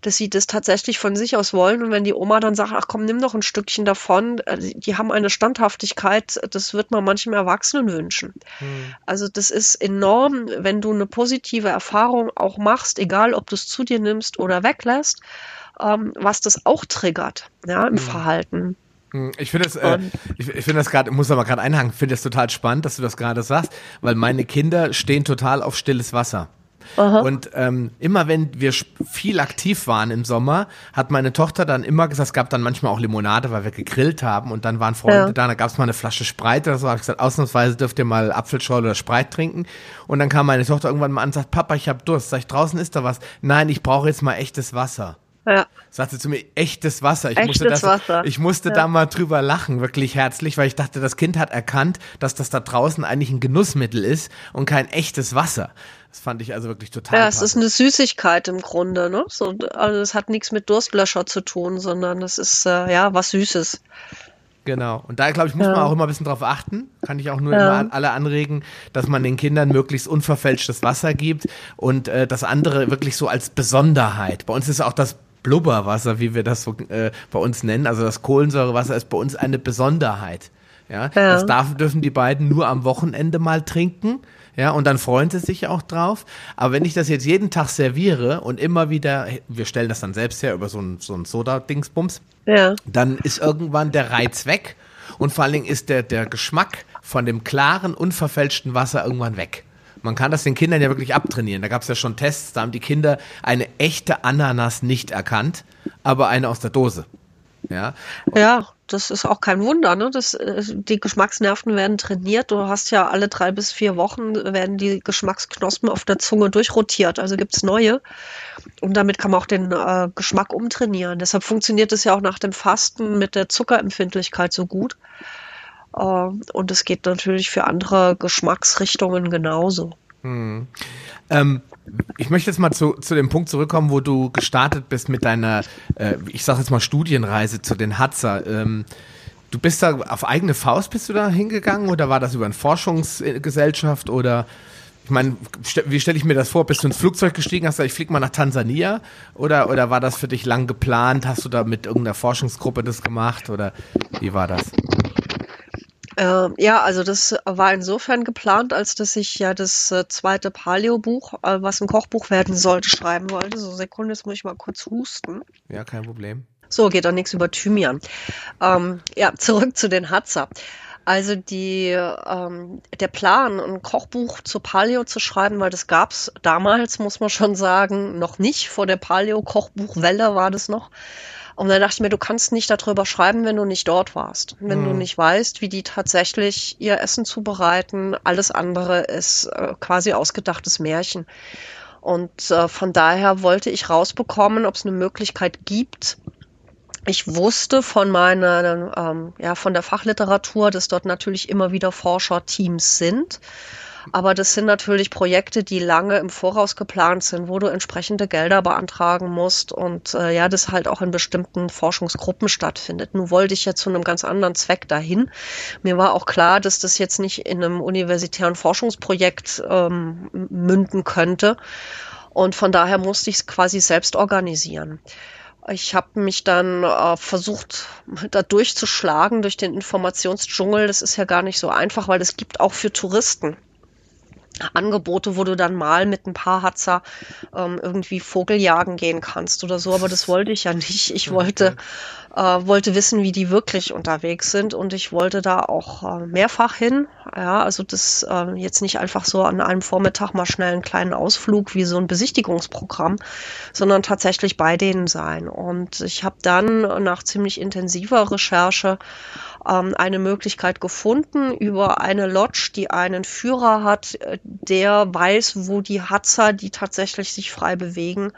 dass sie das tatsächlich von sich aus wollen. Und wenn die Oma dann sagt, ach komm, nimm doch ein Stückchen davon, äh, die haben eine Standhaftigkeit, das wird man manchem Erwachsenen wünschen. Hm. Also das ist enorm, wenn du eine positive Erfahrung auch machst, egal ob du es zu dir nimmst oder weglässt, ähm, was das auch triggert, ja, im hm. Verhalten. Hm, ich finde das, äh, ich, ich finde das gerade, muss aber gerade einhaken, finde das total spannend, dass du das gerade sagst, weil meine Kinder stehen total auf stilles Wasser. Aha. Und ähm, immer wenn wir viel aktiv waren im Sommer, hat meine Tochter dann immer gesagt, es gab dann manchmal auch Limonade, weil wir gegrillt haben und dann waren Freunde ja. da, da gab es mal eine Flasche Spreit oder so, habe ich gesagt, ausnahmsweise dürft ihr mal Apfelschorle oder Spreit trinken. Und dann kam meine Tochter irgendwann mal an und sagt, Papa, ich habe Durst. Sag ich, draußen ist da was? Nein, ich brauche jetzt mal echtes Wasser. Ja. Sagte zu mir, echtes Wasser. Ich echtes musste, das, Wasser. Ich musste ja. da mal drüber lachen, wirklich herzlich, weil ich dachte, das Kind hat erkannt, dass das da draußen eigentlich ein Genussmittel ist und kein echtes Wasser. Das fand ich also wirklich total. Ja, es ist eine Süßigkeit im Grunde, ne? So, also es hat nichts mit Durstlöscher zu tun, sondern es ist äh, ja was Süßes. Genau. Und da, glaube ich, muss ja. man auch immer ein bisschen drauf achten. Kann ich auch nur ja. immer alle anregen, dass man den Kindern möglichst unverfälschtes Wasser gibt und äh, das andere wirklich so als Besonderheit. Bei uns ist auch das Blubberwasser, wie wir das so äh, bei uns nennen. Also das Kohlensäurewasser ist bei uns eine Besonderheit. Ja, ja. das darf, dürfen die beiden nur am Wochenende mal trinken. Ja, und dann freuen sie sich auch drauf. Aber wenn ich das jetzt jeden Tag serviere und immer wieder, wir stellen das dann selbst her über so ein, so ein Soda-Dingsbums, ja. dann ist irgendwann der Reiz weg. Und vor allen Dingen ist der, der Geschmack von dem klaren, unverfälschten Wasser irgendwann weg. Man kann das den Kindern ja wirklich abtrainieren. Da gab es ja schon Tests, da haben die Kinder eine echte Ananas nicht erkannt, aber eine aus der Dose. Ja, ja das ist auch kein Wunder. Ne? Das, äh, die Geschmacksnerven werden trainiert. Du hast ja alle drei bis vier Wochen werden die Geschmacksknospen auf der Zunge durchrotiert. Also gibt es neue. Und damit kann man auch den äh, Geschmack umtrainieren. Deshalb funktioniert es ja auch nach dem Fasten mit der Zuckerempfindlichkeit so gut. Ähm, und es geht natürlich für andere Geschmacksrichtungen genauso. Hm. Ähm, ich möchte jetzt mal zu, zu dem Punkt zurückkommen, wo du gestartet bist mit deiner, äh, ich sage jetzt mal Studienreise zu den Hatzer. Ähm, du bist da auf eigene Faust bist du da hingegangen oder war das über eine Forschungsgesellschaft oder ich meine, wie stelle ich mir das vor? Bist du ins Flugzeug gestiegen, hast du gesagt, ich fliege mal nach Tansania? Oder, oder war das für dich lang geplant? Hast du da mit irgendeiner Forschungsgruppe das gemacht? Oder wie war das? Äh, ja, also das war insofern geplant, als dass ich ja das äh, zweite Paleo-Buch, äh, was ein Kochbuch werden sollte, schreiben wollte. So, Sekunde, jetzt muss ich mal kurz husten. Ja, kein Problem. So, geht doch nichts über Thymian. Ähm, ja, zurück zu den Hatzer. Also die, ähm, der Plan, ein Kochbuch zu Paleo zu schreiben, weil das gab's damals, muss man schon sagen, noch nicht. Vor der Paleo-Kochbuchwelle war das noch. Und dann dachte ich mir, du kannst nicht darüber schreiben, wenn du nicht dort warst. Wenn mhm. du nicht weißt, wie die tatsächlich ihr Essen zubereiten. Alles andere ist äh, quasi ausgedachtes Märchen. Und äh, von daher wollte ich rausbekommen, ob es eine Möglichkeit gibt, ich wusste von meiner, ähm, ja, von der Fachliteratur, dass dort natürlich immer wieder Forscherteams sind. Aber das sind natürlich Projekte, die lange im Voraus geplant sind, wo du entsprechende Gelder beantragen musst und äh, ja, das halt auch in bestimmten Forschungsgruppen stattfindet. Nun wollte ich ja zu einem ganz anderen Zweck dahin. Mir war auch klar, dass das jetzt nicht in einem universitären Forschungsprojekt ähm, münden könnte. Und von daher musste ich es quasi selbst organisieren. Ich habe mich dann äh, versucht, da durchzuschlagen durch den Informationsdschungel. Das ist ja gar nicht so einfach, weil es gibt auch für Touristen Angebote, wo du dann mal mit ein paar Hatzer ähm, irgendwie Vogeljagen gehen kannst oder so, aber das wollte ich ja nicht. Ich wollte. Äh, wollte wissen, wie die wirklich unterwegs sind und ich wollte da auch äh, mehrfach hin. Ja, also das äh, jetzt nicht einfach so an einem Vormittag mal schnell einen kleinen Ausflug wie so ein Besichtigungsprogramm, sondern tatsächlich bei denen sein. Und ich habe dann nach ziemlich intensiver Recherche ähm, eine Möglichkeit gefunden über eine Lodge, die einen Führer hat, äh, der weiß, wo die Hatzer, die tatsächlich sich frei bewegen,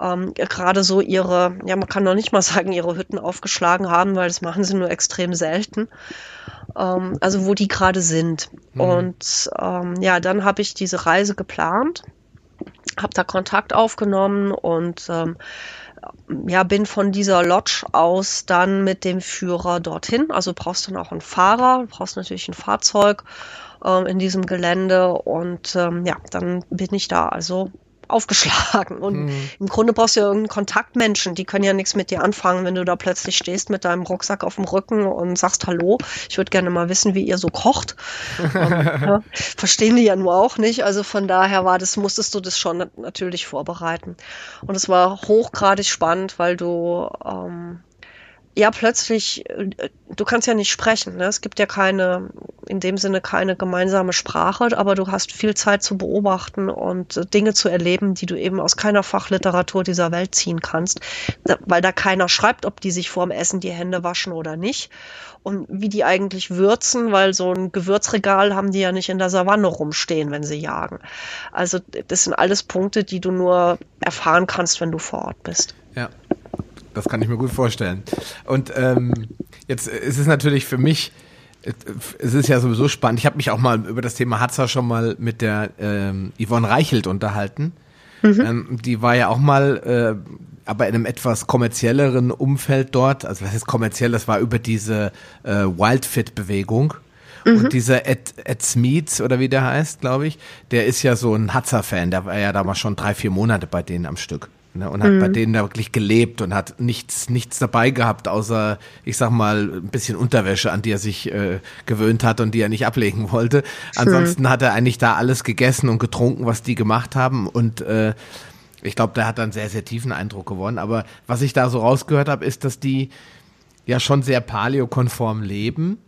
ähm, gerade so ihre, ja, man kann noch nicht mal sagen, ihre Hütten aufgeschlagen haben, weil das machen sie nur extrem selten. Ähm, also wo die gerade sind. Mhm. Und ähm, ja, dann habe ich diese Reise geplant, habe da Kontakt aufgenommen und ähm, ja, bin von dieser Lodge aus dann mit dem Führer dorthin. Also brauchst dann auch einen Fahrer, brauchst natürlich ein Fahrzeug ähm, in diesem Gelände und ähm, ja, dann bin ich da also aufgeschlagen. Und mhm. im Grunde brauchst du ja irgendeinen Kontaktmenschen, die können ja nichts mit dir anfangen, wenn du da plötzlich stehst mit deinem Rucksack auf dem Rücken und sagst Hallo, ich würde gerne mal wissen, wie ihr so kocht. und, ja, verstehen die ja nur auch nicht. Also von daher war das, musstest du das schon natürlich vorbereiten. Und es war hochgradig spannend, weil du ähm, ja plötzlich, äh, du kannst ja nicht sprechen. Ne? Es gibt ja keine, in dem Sinne keine gemeinsame Sprache, aber du hast viel Zeit zu beobachten und äh, Dinge zu erleben, die du eben aus keiner Fachliteratur dieser Welt ziehen kannst, weil da keiner schreibt, ob die sich vorm Essen die Hände waschen oder nicht und wie die eigentlich würzen, weil so ein Gewürzregal haben die ja nicht in der Savanne rumstehen, wenn sie jagen. Also das sind alles Punkte, die du nur erfahren kannst, wenn du vor Ort bist. Das kann ich mir gut vorstellen. Und ähm, jetzt ist es natürlich für mich, es ist ja sowieso spannend. Ich habe mich auch mal über das Thema Hatzer schon mal mit der ähm, Yvonne Reichelt unterhalten. Mhm. Ähm, die war ja auch mal, äh, aber in einem etwas kommerzielleren Umfeld dort. Also was ist kommerziell? Das war über diese äh, Wildfit-Bewegung. Mhm. Und dieser Ed, Ed Smith, oder wie der heißt, glaube ich, der ist ja so ein Hatzer-Fan. Der war ja damals schon drei, vier Monate bei denen am Stück. Ne, und hat mhm. bei denen da wirklich gelebt und hat nichts, nichts dabei gehabt, außer, ich sag mal, ein bisschen Unterwäsche, an die er sich äh, gewöhnt hat und die er nicht ablegen wollte. Ansonsten mhm. hat er eigentlich da alles gegessen und getrunken, was die gemacht haben. Und äh, ich glaube, der hat dann sehr, sehr tiefen Eindruck gewonnen. Aber was ich da so rausgehört habe, ist, dass die ja schon sehr paleokonform leben.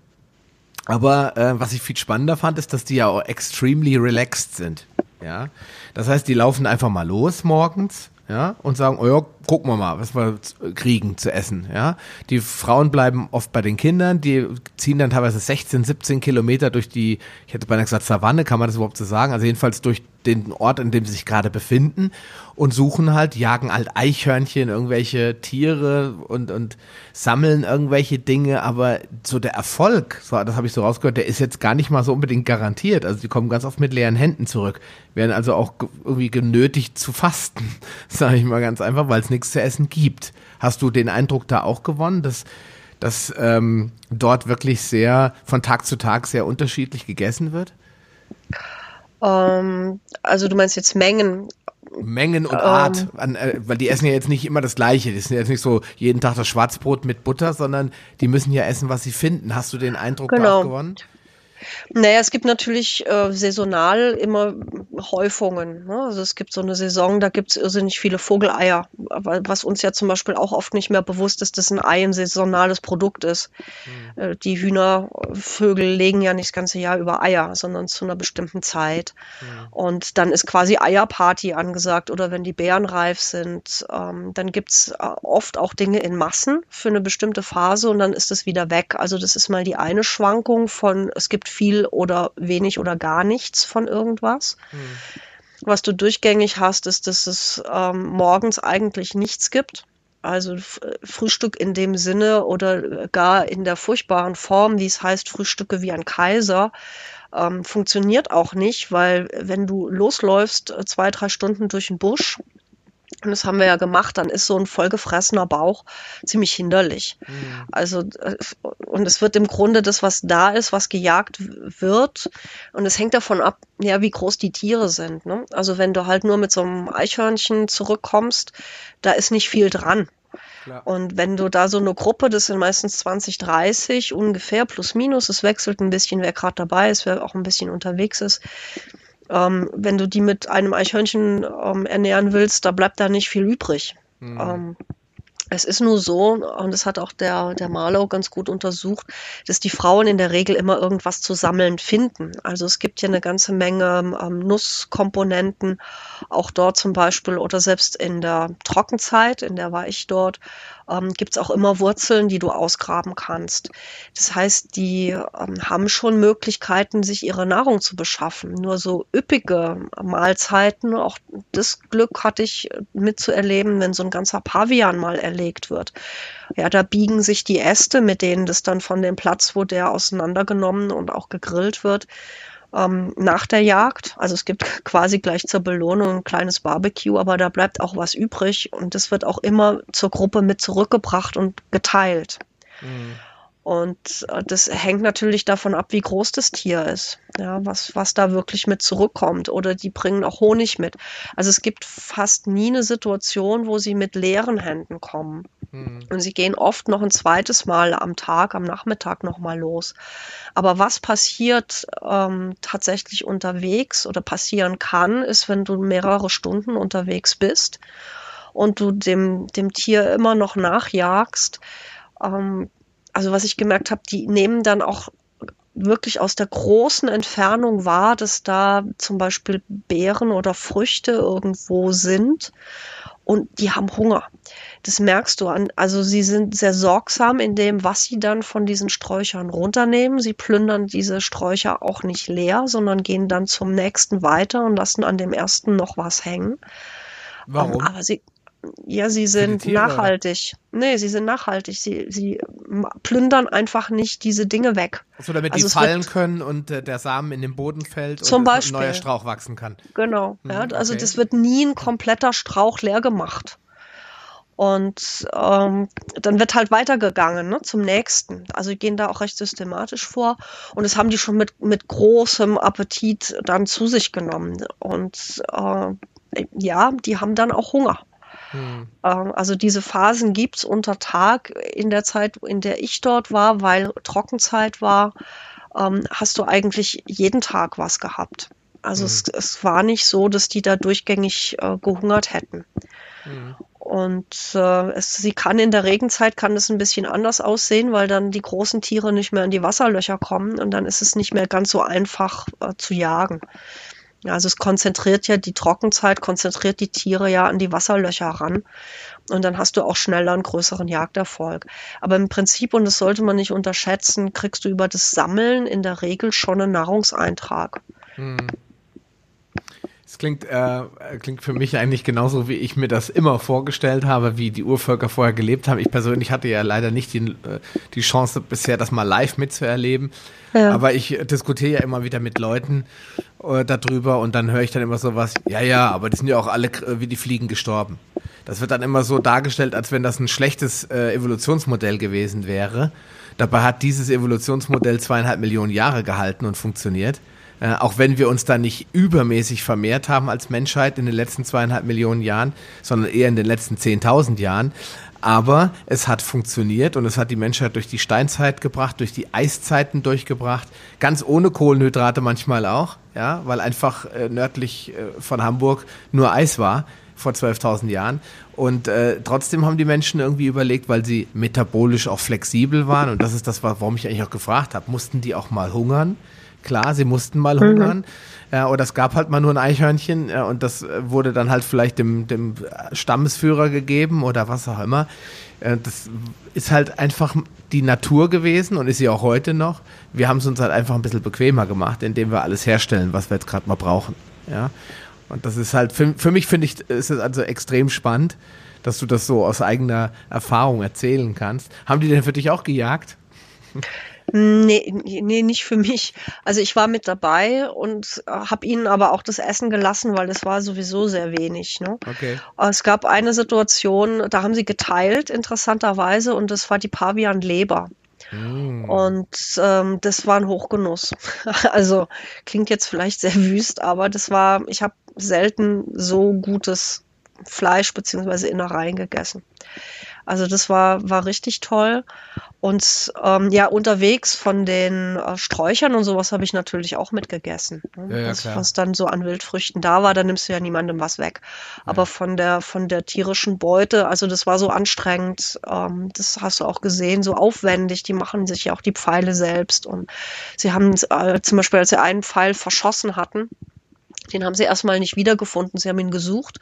Aber äh, was ich viel spannender fand, ist, dass die ja auch extremely relaxed sind. Ja, das heißt, die laufen einfach mal los morgens ja, und sagen, oh ja, gucken wir mal, was wir kriegen zu essen, ja. Die Frauen bleiben oft bei den Kindern, die ziehen dann teilweise 16, 17 Kilometer durch die, ich hätte beinahe gesagt Savanne, kann man das überhaupt so sagen, also jedenfalls durch den Ort, in dem sie sich gerade befinden und suchen halt, jagen halt Eichhörnchen, irgendwelche Tiere und, und sammeln irgendwelche Dinge, aber so der Erfolg, so, das habe ich so rausgehört, der ist jetzt gar nicht mal so unbedingt garantiert. Also die kommen ganz oft mit leeren Händen zurück, werden also auch irgendwie genötigt zu fasten, sage ich mal ganz einfach, weil es nichts zu essen gibt. Hast du den Eindruck da auch gewonnen, dass, dass ähm, dort wirklich sehr von Tag zu Tag sehr unterschiedlich gegessen wird? Ähm, also du meinst jetzt Mengen. Mengen und Art, ähm, an, äh, weil die essen ja jetzt nicht immer das Gleiche. Die sind jetzt nicht so jeden Tag das Schwarzbrot mit Butter, sondern die müssen ja essen, was sie finden. Hast du den Eindruck genau. gewonnen? Naja, es gibt natürlich äh, saisonal immer Häufungen. Ne? Also es gibt so eine Saison, da gibt es irrsinnig viele Vogeleier, was uns ja zum Beispiel auch oft nicht mehr bewusst ist, dass ein Ei ein saisonales Produkt ist. Mhm. Äh, die Hühnervögel legen ja nicht das ganze Jahr über Eier, sondern zu einer bestimmten Zeit. Mhm. Und dann ist quasi Eierparty angesagt oder wenn die Beeren reif sind, ähm, dann gibt es äh, oft auch Dinge in Massen für eine bestimmte Phase und dann ist es wieder weg. Also das ist mal die eine Schwankung von, es gibt viel oder wenig oder gar nichts von irgendwas. Hm. Was du durchgängig hast, ist, dass es ähm, morgens eigentlich nichts gibt. Also Frühstück in dem Sinne oder gar in der furchtbaren Form, wie es heißt, Frühstücke wie ein Kaiser, ähm, funktioniert auch nicht, weil wenn du losläufst, äh, zwei, drei Stunden durch den Busch, und das haben wir ja gemacht, dann ist so ein vollgefressener Bauch ziemlich hinderlich. Mhm. Also, äh, und es wird im Grunde das, was da ist, was gejagt wird. Und es hängt davon ab, ja, wie groß die Tiere sind. Ne? Also, wenn du halt nur mit so einem Eichhörnchen zurückkommst, da ist nicht viel dran. Klar. Und wenn du da so eine Gruppe, das sind meistens 20, 30 ungefähr, plus minus, es wechselt ein bisschen, wer gerade dabei ist, wer auch ein bisschen unterwegs ist, ähm, wenn du die mit einem Eichhörnchen ähm, ernähren willst, da bleibt da nicht viel übrig. Mhm. Ähm, es ist nur so, und das hat auch der, der Marlow ganz gut untersucht, dass die Frauen in der Regel immer irgendwas zu sammeln finden. Also es gibt ja eine ganze Menge ähm, Nusskomponenten, auch dort zum Beispiel, oder selbst in der Trockenzeit, in der war ich dort, ähm, gibt es auch immer Wurzeln, die du ausgraben kannst. Das heißt, die ähm, haben schon Möglichkeiten, sich ihre Nahrung zu beschaffen. Nur so üppige Mahlzeiten, auch das Glück hatte ich mitzuerleben, wenn so ein ganzer Pavian mal erlegt wird. Ja, da biegen sich die Äste, mit denen das dann von dem Platz, wo der auseinandergenommen und auch gegrillt wird, ähm, nach der Jagd. Also es gibt quasi gleich zur Belohnung ein kleines Barbecue, aber da bleibt auch was übrig und das wird auch immer zur Gruppe mit zurückgebracht und geteilt. Mhm. Und äh, das hängt natürlich davon ab, wie groß das Tier ist, ja, was, was da wirklich mit zurückkommt. Oder die bringen auch Honig mit. Also es gibt fast nie eine Situation, wo sie mit leeren Händen kommen. Mhm. Und sie gehen oft noch ein zweites Mal am Tag, am Nachmittag nochmal los. Aber was passiert ähm, tatsächlich unterwegs oder passieren kann, ist, wenn du mehrere Stunden unterwegs bist und du dem, dem Tier immer noch nachjagst, ähm, also was ich gemerkt habe, die nehmen dann auch wirklich aus der großen Entfernung wahr, dass da zum Beispiel Beeren oder Früchte irgendwo sind und die haben Hunger. Das merkst du an. Also sie sind sehr sorgsam in dem, was sie dann von diesen Sträuchern runternehmen. Sie plündern diese Sträucher auch nicht leer, sondern gehen dann zum nächsten weiter und lassen an dem ersten noch was hängen. Warum? aber sie, ja, sie sind Tiere, nachhaltig. Oder? Nee, sie sind nachhaltig. Sie, sie plündern einfach nicht diese Dinge weg. So, damit also die fallen können und äh, der Samen in den Boden fällt zum und Beispiel. ein neuer Strauch wachsen kann. Genau. Mhm, ja, also okay. das wird nie ein kompletter Strauch leer gemacht. Und ähm, dann wird halt weitergegangen ne, zum nächsten. Also die gehen da auch recht systematisch vor. Und das haben die schon mit, mit großem Appetit dann zu sich genommen. Und äh, ja, die haben dann auch Hunger. Hm. Ähm, also diese Phasen gibt es unter Tag in der Zeit, in der ich dort war, weil Trockenzeit war, ähm, hast du eigentlich jeden Tag was gehabt. Also hm. es, es, war nicht so, dass die da durchgängig äh, gehungert hätten. Hm. Und äh, es, sie kann in der Regenzeit kann es ein bisschen anders aussehen, weil dann die großen Tiere nicht mehr in die Wasserlöcher kommen und dann ist es nicht mehr ganz so einfach äh, zu jagen. Also es konzentriert ja die Trockenzeit, konzentriert die Tiere ja an die Wasserlöcher ran. Und dann hast du auch schneller einen größeren Jagderfolg. Aber im Prinzip, und das sollte man nicht unterschätzen, kriegst du über das Sammeln in der Regel schon einen Nahrungseintrag. Hm. Es klingt, äh, klingt für mich eigentlich genauso, wie ich mir das immer vorgestellt habe, wie die Urvölker vorher gelebt haben. Ich persönlich hatte ja leider nicht die, äh, die Chance bisher, das mal live mitzuerleben. Ja. Aber ich diskutiere ja immer wieder mit Leuten äh, darüber und dann höre ich dann immer so was, ja, ja, aber die sind ja auch alle äh, wie die Fliegen gestorben. Das wird dann immer so dargestellt, als wenn das ein schlechtes äh, Evolutionsmodell gewesen wäre. Dabei hat dieses Evolutionsmodell zweieinhalb Millionen Jahre gehalten und funktioniert. Äh, auch wenn wir uns da nicht übermäßig vermehrt haben als Menschheit in den letzten zweieinhalb Millionen Jahren, sondern eher in den letzten zehntausend Jahren. Aber es hat funktioniert und es hat die Menschheit durch die Steinzeit gebracht, durch die Eiszeiten durchgebracht, ganz ohne Kohlenhydrate manchmal auch, ja, weil einfach äh, nördlich äh, von Hamburg nur Eis war vor 12.000 Jahren. Und äh, trotzdem haben die Menschen irgendwie überlegt, weil sie metabolisch auch flexibel waren. Und das ist das, warum ich eigentlich auch gefragt habe, mussten die auch mal hungern? Klar, sie mussten mal mhm. hungern. Mhm. Ja, oder es gab halt mal nur ein Eichhörnchen ja, und das äh, wurde dann halt vielleicht dem, dem Stammesführer gegeben oder was auch immer. Äh, das ist halt einfach die Natur gewesen und ist sie auch heute noch. Wir haben es uns halt einfach ein bisschen bequemer gemacht, indem wir alles herstellen, was wir jetzt gerade mal brauchen. Ja. Und das ist halt, für, für mich finde ich, ist es also extrem spannend, dass du das so aus eigener Erfahrung erzählen kannst. Haben die denn für dich auch gejagt? Nee, nee, nicht für mich. Also ich war mit dabei und äh, habe ihnen aber auch das Essen gelassen, weil es war sowieso sehr wenig. Ne? Okay. Es gab eine Situation, da haben sie geteilt, interessanterweise, und das war die Pavian-Leber. Mm. Und ähm, das war ein Hochgenuss. Also klingt jetzt vielleicht sehr wüst, aber das war, ich habe selten so gutes Fleisch beziehungsweise Innereien gegessen. Also das war, war richtig toll. Und ähm, ja, unterwegs von den äh, Sträuchern und sowas habe ich natürlich auch mitgegessen. Ne? Ja, ja, das, was dann so an Wildfrüchten da war, da nimmst du ja niemandem was weg. Aber von der von der tierischen Beute, also das war so anstrengend, ähm, das hast du auch gesehen, so aufwendig. Die machen sich ja auch die Pfeile selbst. Und sie haben äh, zum Beispiel, als sie einen Pfeil verschossen hatten, den haben sie erstmal nicht wiedergefunden. Sie haben ihn gesucht,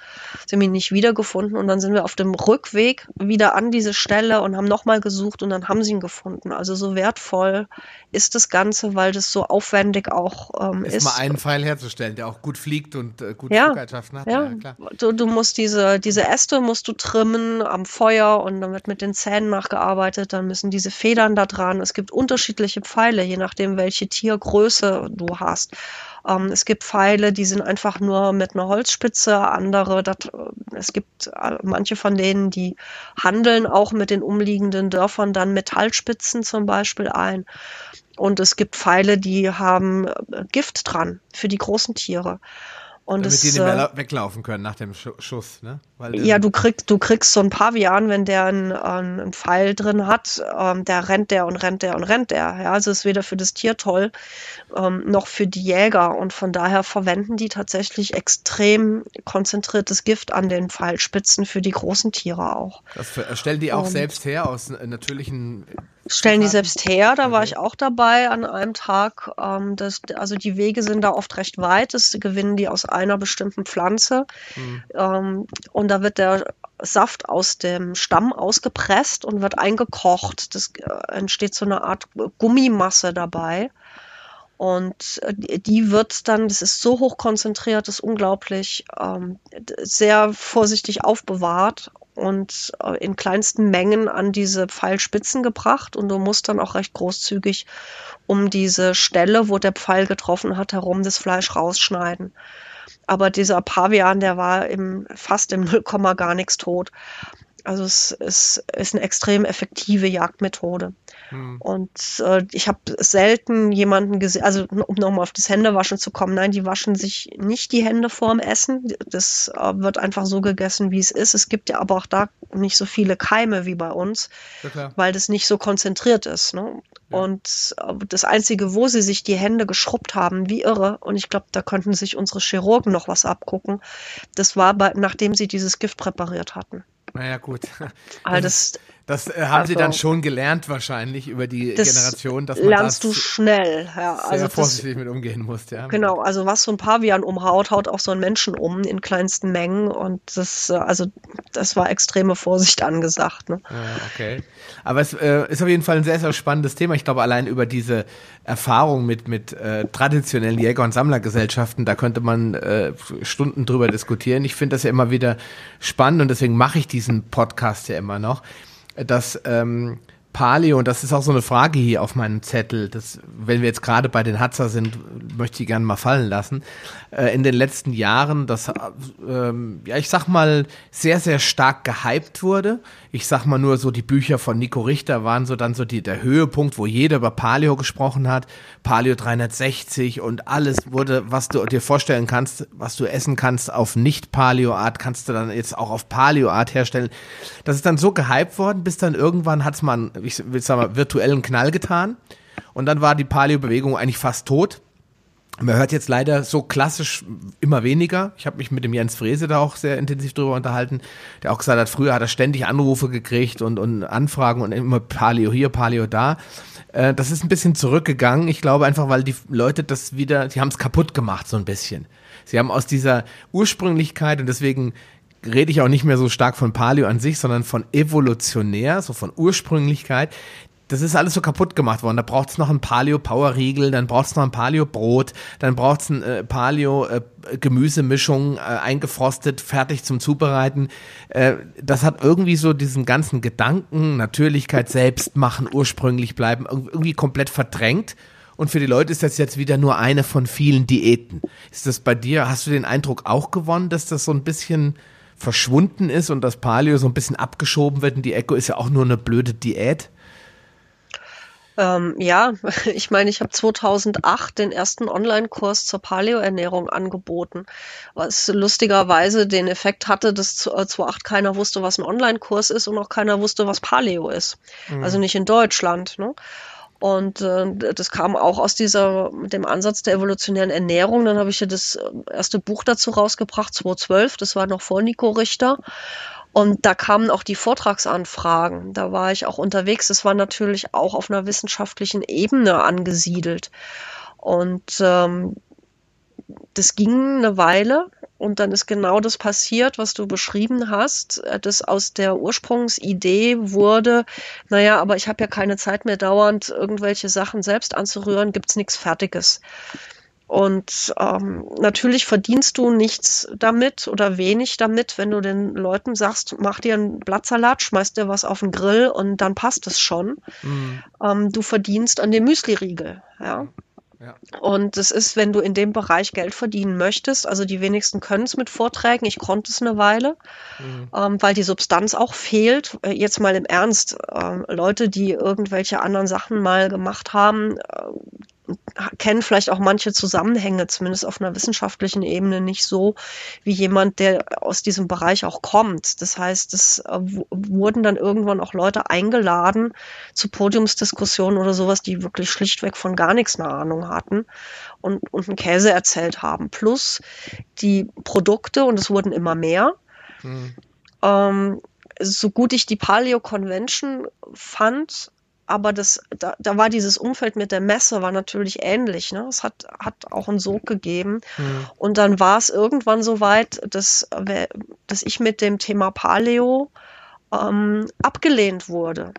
sie haben ihn nicht wiedergefunden und dann sind wir auf dem Rückweg wieder an diese Stelle und haben nochmal gesucht und dann haben sie ihn gefunden. Also so wertvoll ist das Ganze, weil das so aufwendig auch ähm, ist. Mal einen Pfeil herzustellen, der auch gut fliegt und äh, gute ja, Flugeigenschaften hat. Ja, ja klar. Du, du musst diese, diese Äste musst du trimmen am Feuer und dann wird mit den Zähnen nachgearbeitet, dann müssen diese Federn da dran. Es gibt unterschiedliche Pfeile, je nachdem, welche Tiergröße du hast. Ähm, es gibt Pfeile, die sind einfach nur mit einer Holzspitze, andere, das, es gibt äh, manche von denen, die handeln auch mit den umliegenden Dörfern dann Metallspitzen zum Beispiel ein. Und es gibt Pfeile, die haben äh, Gift dran für die großen Tiere. Und Damit es, die nicht mehr äh, weglaufen können nach dem Schuss, ne? ja, du kriegst, du kriegst so ein Pavian, wenn der einen, einen Pfeil drin hat, ähm, der rennt der und rennt der und rennt der. Ja, also ist weder für das Tier toll, ähm, noch für die Jäger. Und von daher verwenden die tatsächlich extrem konzentriertes Gift an den Pfeilspitzen für die großen Tiere auch. Das stellen die auch und, selbst her aus natürlichen Stellen die selbst her, da war ich auch dabei an einem Tag. Ähm, das, also die Wege sind da oft recht weit, das gewinnen die aus einer bestimmten Pflanze. Mhm. Ähm, und da wird der Saft aus dem Stamm ausgepresst und wird eingekocht. Das äh, entsteht so eine Art Gummimasse dabei. Und äh, die wird dann, das ist so hoch konzentriert, das ist unglaublich, ähm, sehr vorsichtig aufbewahrt und äh, in kleinsten Mengen an diese Pfeilspitzen gebracht und du musst dann auch recht großzügig um diese Stelle, wo der Pfeil getroffen hat, herum das Fleisch rausschneiden. Aber dieser Pavian, der war im, fast im Nullkomma gar nichts tot. Also es, es ist eine extrem effektive Jagdmethode. Hm. Und äh, ich habe selten jemanden gesehen, also um nochmal auf das Händewaschen zu kommen, nein, die waschen sich nicht die Hände vorm Essen. Das äh, wird einfach so gegessen, wie es ist. Es gibt ja aber auch da nicht so viele Keime wie bei uns, ja, weil das nicht so konzentriert ist. Ne? Ja. Und äh, das Einzige, wo sie sich die Hände geschrubbt haben, wie irre, und ich glaube, da könnten sich unsere Chirurgen noch was abgucken, das war bei, nachdem sie dieses Gift präpariert hatten. Naja, gut. Also das, das äh, haben also, sie dann schon gelernt wahrscheinlich über die das Generation, dass man lernst das du schnell, ja. Sehr also vorsichtig das, mit umgehen musst, ja. Genau, also was so ein Pavian umhaut, haut auch so ein Menschen um in kleinsten Mengen und das, äh, also das war extreme Vorsicht angesagt. Ne? Ja, okay. Aber es äh, ist auf jeden Fall ein sehr, sehr spannendes Thema. Ich glaube, allein über diese Erfahrung mit, mit äh, traditionellen Jäger- und Sammlergesellschaften, da könnte man äh, Stunden drüber diskutieren. Ich finde das ja immer wieder spannend und deswegen mache ich diesen Podcast ja immer noch dass ähm, Paleo, und das ist auch so eine Frage hier auf meinem Zettel, das, wenn wir jetzt gerade bei den Hatzer sind, möchte ich gerne mal fallen lassen, äh, in den letzten Jahren, das, äh, ja, ich sag mal, sehr, sehr stark gehypt wurde. Ich sag mal nur so, die Bücher von Nico Richter waren so dann so die, der Höhepunkt, wo jeder über Paleo gesprochen hat. Paleo 360 und alles wurde, was du dir vorstellen kannst, was du essen kannst auf Nicht-Paleo-Art, kannst du dann jetzt auch auf Paleo-Art herstellen. Das ist dann so gehypt worden, bis dann irgendwann hat's mal ich will sagen mal, virtuellen Knall getan. Und dann war die Paleo-Bewegung eigentlich fast tot. Man hört jetzt leider so klassisch immer weniger. Ich habe mich mit dem Jens Frese da auch sehr intensiv drüber unterhalten, der auch gesagt hat, früher hat er ständig Anrufe gekriegt und, und Anfragen und immer Paleo hier, Paleo da. Äh, das ist ein bisschen zurückgegangen. Ich glaube einfach, weil die Leute das wieder, die haben es kaputt gemacht so ein bisschen. Sie haben aus dieser Ursprünglichkeit und deswegen rede ich auch nicht mehr so stark von Paleo an sich, sondern von evolutionär, so von Ursprünglichkeit. Das ist alles so kaputt gemacht worden. Da braucht es noch ein Paleo-Power-Riegel, dann braucht es noch ein Paleo-Brot, dann braucht es ein äh, Paleo-Gemüsemischung äh, eingefrostet, fertig zum Zubereiten. Äh, das hat irgendwie so diesen ganzen Gedanken, Natürlichkeit, selbst machen, ursprünglich bleiben, irgendwie komplett verdrängt. Und für die Leute ist das jetzt wieder nur eine von vielen Diäten. Ist das bei dir, hast du den Eindruck auch gewonnen, dass das so ein bisschen verschwunden ist und das Paleo so ein bisschen abgeschoben wird und die Eco ist ja auch nur eine blöde Diät? Ähm, ja, ich meine, ich habe 2008 den ersten Online-Kurs zur Paleo-Ernährung angeboten, was lustigerweise den Effekt hatte, dass 2008 äh, keiner wusste, was ein Online-Kurs ist und auch keiner wusste, was Paleo ist. Mhm. Also nicht in Deutschland. Ne? Und äh, das kam auch aus dieser, dem Ansatz der evolutionären Ernährung. Dann habe ich ja das äh, erste Buch dazu rausgebracht, 2012, das war noch vor Nico Richter. Und da kamen auch die Vortragsanfragen. Da war ich auch unterwegs. Das war natürlich auch auf einer wissenschaftlichen Ebene angesiedelt. Und ähm, das ging eine Weile. Und dann ist genau das passiert, was du beschrieben hast, äh, dass aus der Ursprungsidee wurde, naja, aber ich habe ja keine Zeit mehr dauernd irgendwelche Sachen selbst anzurühren, gibt's nichts Fertiges. Und ähm, natürlich verdienst du nichts damit oder wenig damit, wenn du den Leuten sagst, mach dir einen Blattsalat, schmeiß dir was auf den Grill und dann passt es schon. Mhm. Ähm, du verdienst an dem Müsli-Riegel, ja. Ja. Und es ist, wenn du in dem Bereich Geld verdienen möchtest, also die wenigsten können es mit Vorträgen, ich konnte es eine Weile, mhm. ähm, weil die Substanz auch fehlt. Äh, jetzt mal im Ernst, äh, Leute, die irgendwelche anderen Sachen mal gemacht haben, äh, kennen vielleicht auch manche Zusammenhänge, zumindest auf einer wissenschaftlichen Ebene, nicht so wie jemand, der aus diesem Bereich auch kommt. Das heißt, es äh, wurden dann irgendwann auch Leute eingeladen zu Podiumsdiskussionen oder sowas, die wirklich schlichtweg von gar nichts eine Ahnung hatten und, und einen Käse erzählt haben. Plus die Produkte, und es wurden immer mehr. Hm. Ähm, so gut ich die Paleo Convention fand, aber das, da, da war dieses Umfeld mit der Messe war natürlich ähnlich. Ne? Es hat, hat auch einen Sog gegeben. Mhm. Und dann war es irgendwann so weit, dass, dass ich mit dem Thema Paleo ähm, abgelehnt wurde.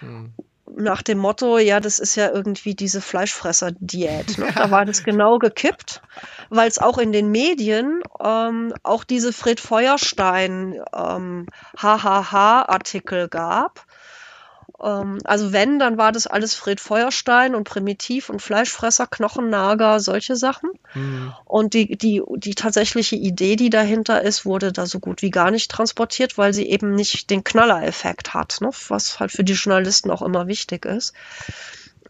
Mhm. Nach dem Motto, ja, das ist ja irgendwie diese Fleischfresser-Diät. Ne? Da war das genau gekippt, weil es auch in den Medien ähm, auch diese Fred Feuerstein ähm, HHH-Artikel gab ähm, also wenn, dann war das alles Fred Feuerstein und Primitiv und Fleischfresser, Knochennager, solche Sachen. Mhm. Und die, die, die tatsächliche Idee, die dahinter ist, wurde da so gut wie gar nicht transportiert, weil sie eben nicht den Knallereffekt hat, ne? was halt für die Journalisten auch immer wichtig ist.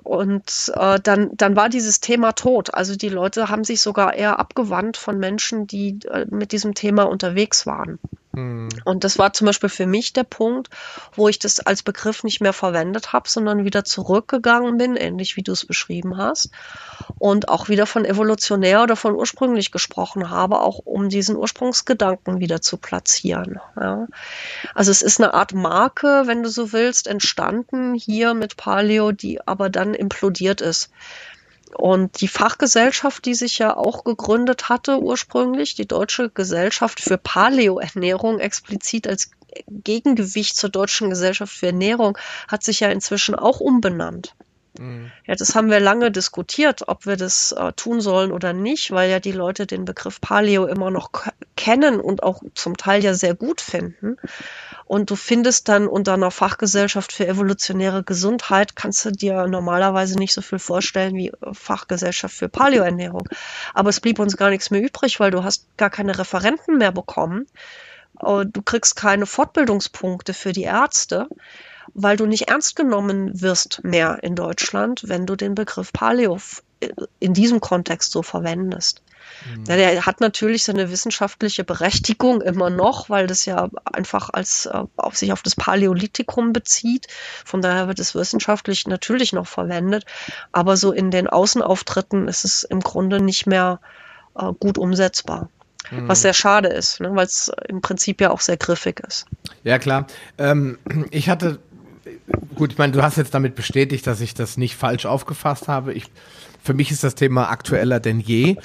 Und äh, dann, dann war dieses Thema tot. Also die Leute haben sich sogar eher abgewandt von Menschen, die äh, mit diesem Thema unterwegs waren. Hm. Und das war zum Beispiel für mich der Punkt, wo ich das als Begriff nicht mehr verwendet habe, sondern wieder zurückgegangen bin, ähnlich wie du es beschrieben hast. Und auch wieder von evolutionär oder von ursprünglich gesprochen habe, auch um diesen Ursprungsgedanken wieder zu platzieren. Ja. Also es ist eine Art Marke, wenn du so willst, entstanden hier mit Paleo, die aber dann implodiert ist. Und die Fachgesellschaft, die sich ja auch gegründet hatte ursprünglich, die Deutsche Gesellschaft für Paleoernährung, explizit als Gegengewicht zur Deutschen Gesellschaft für Ernährung, hat sich ja inzwischen auch umbenannt. Mhm. Ja, das haben wir lange diskutiert, ob wir das äh, tun sollen oder nicht, weil ja die Leute den Begriff Paleo immer noch kennen und auch zum Teil ja sehr gut finden. Und du findest dann unter einer Fachgesellschaft für evolutionäre Gesundheit, kannst du dir normalerweise nicht so viel vorstellen wie äh, Fachgesellschaft für Paleoernährung. Aber es blieb uns gar nichts mehr übrig, weil du hast gar keine Referenten mehr bekommen. Äh, du kriegst keine Fortbildungspunkte für die Ärzte, weil du nicht ernst genommen wirst mehr in Deutschland, wenn du den Begriff Paleo äh, in diesem Kontext so verwendest. Mhm. Ja, der hat natürlich seine wissenschaftliche Berechtigung immer noch, weil das ja einfach als äh, auf sich auf das Paläolithikum bezieht. Von daher wird es wissenschaftlich natürlich noch verwendet. Aber so in den Außenauftritten ist es im Grunde nicht mehr äh, gut umsetzbar. Mhm. Was sehr schade ist, ne, weil es im Prinzip ja auch sehr griffig ist. Ja, klar. Ähm, ich hatte, gut, ich meine, du hast jetzt damit bestätigt, dass ich das nicht falsch aufgefasst habe. Ich für mich ist das Thema aktueller denn je.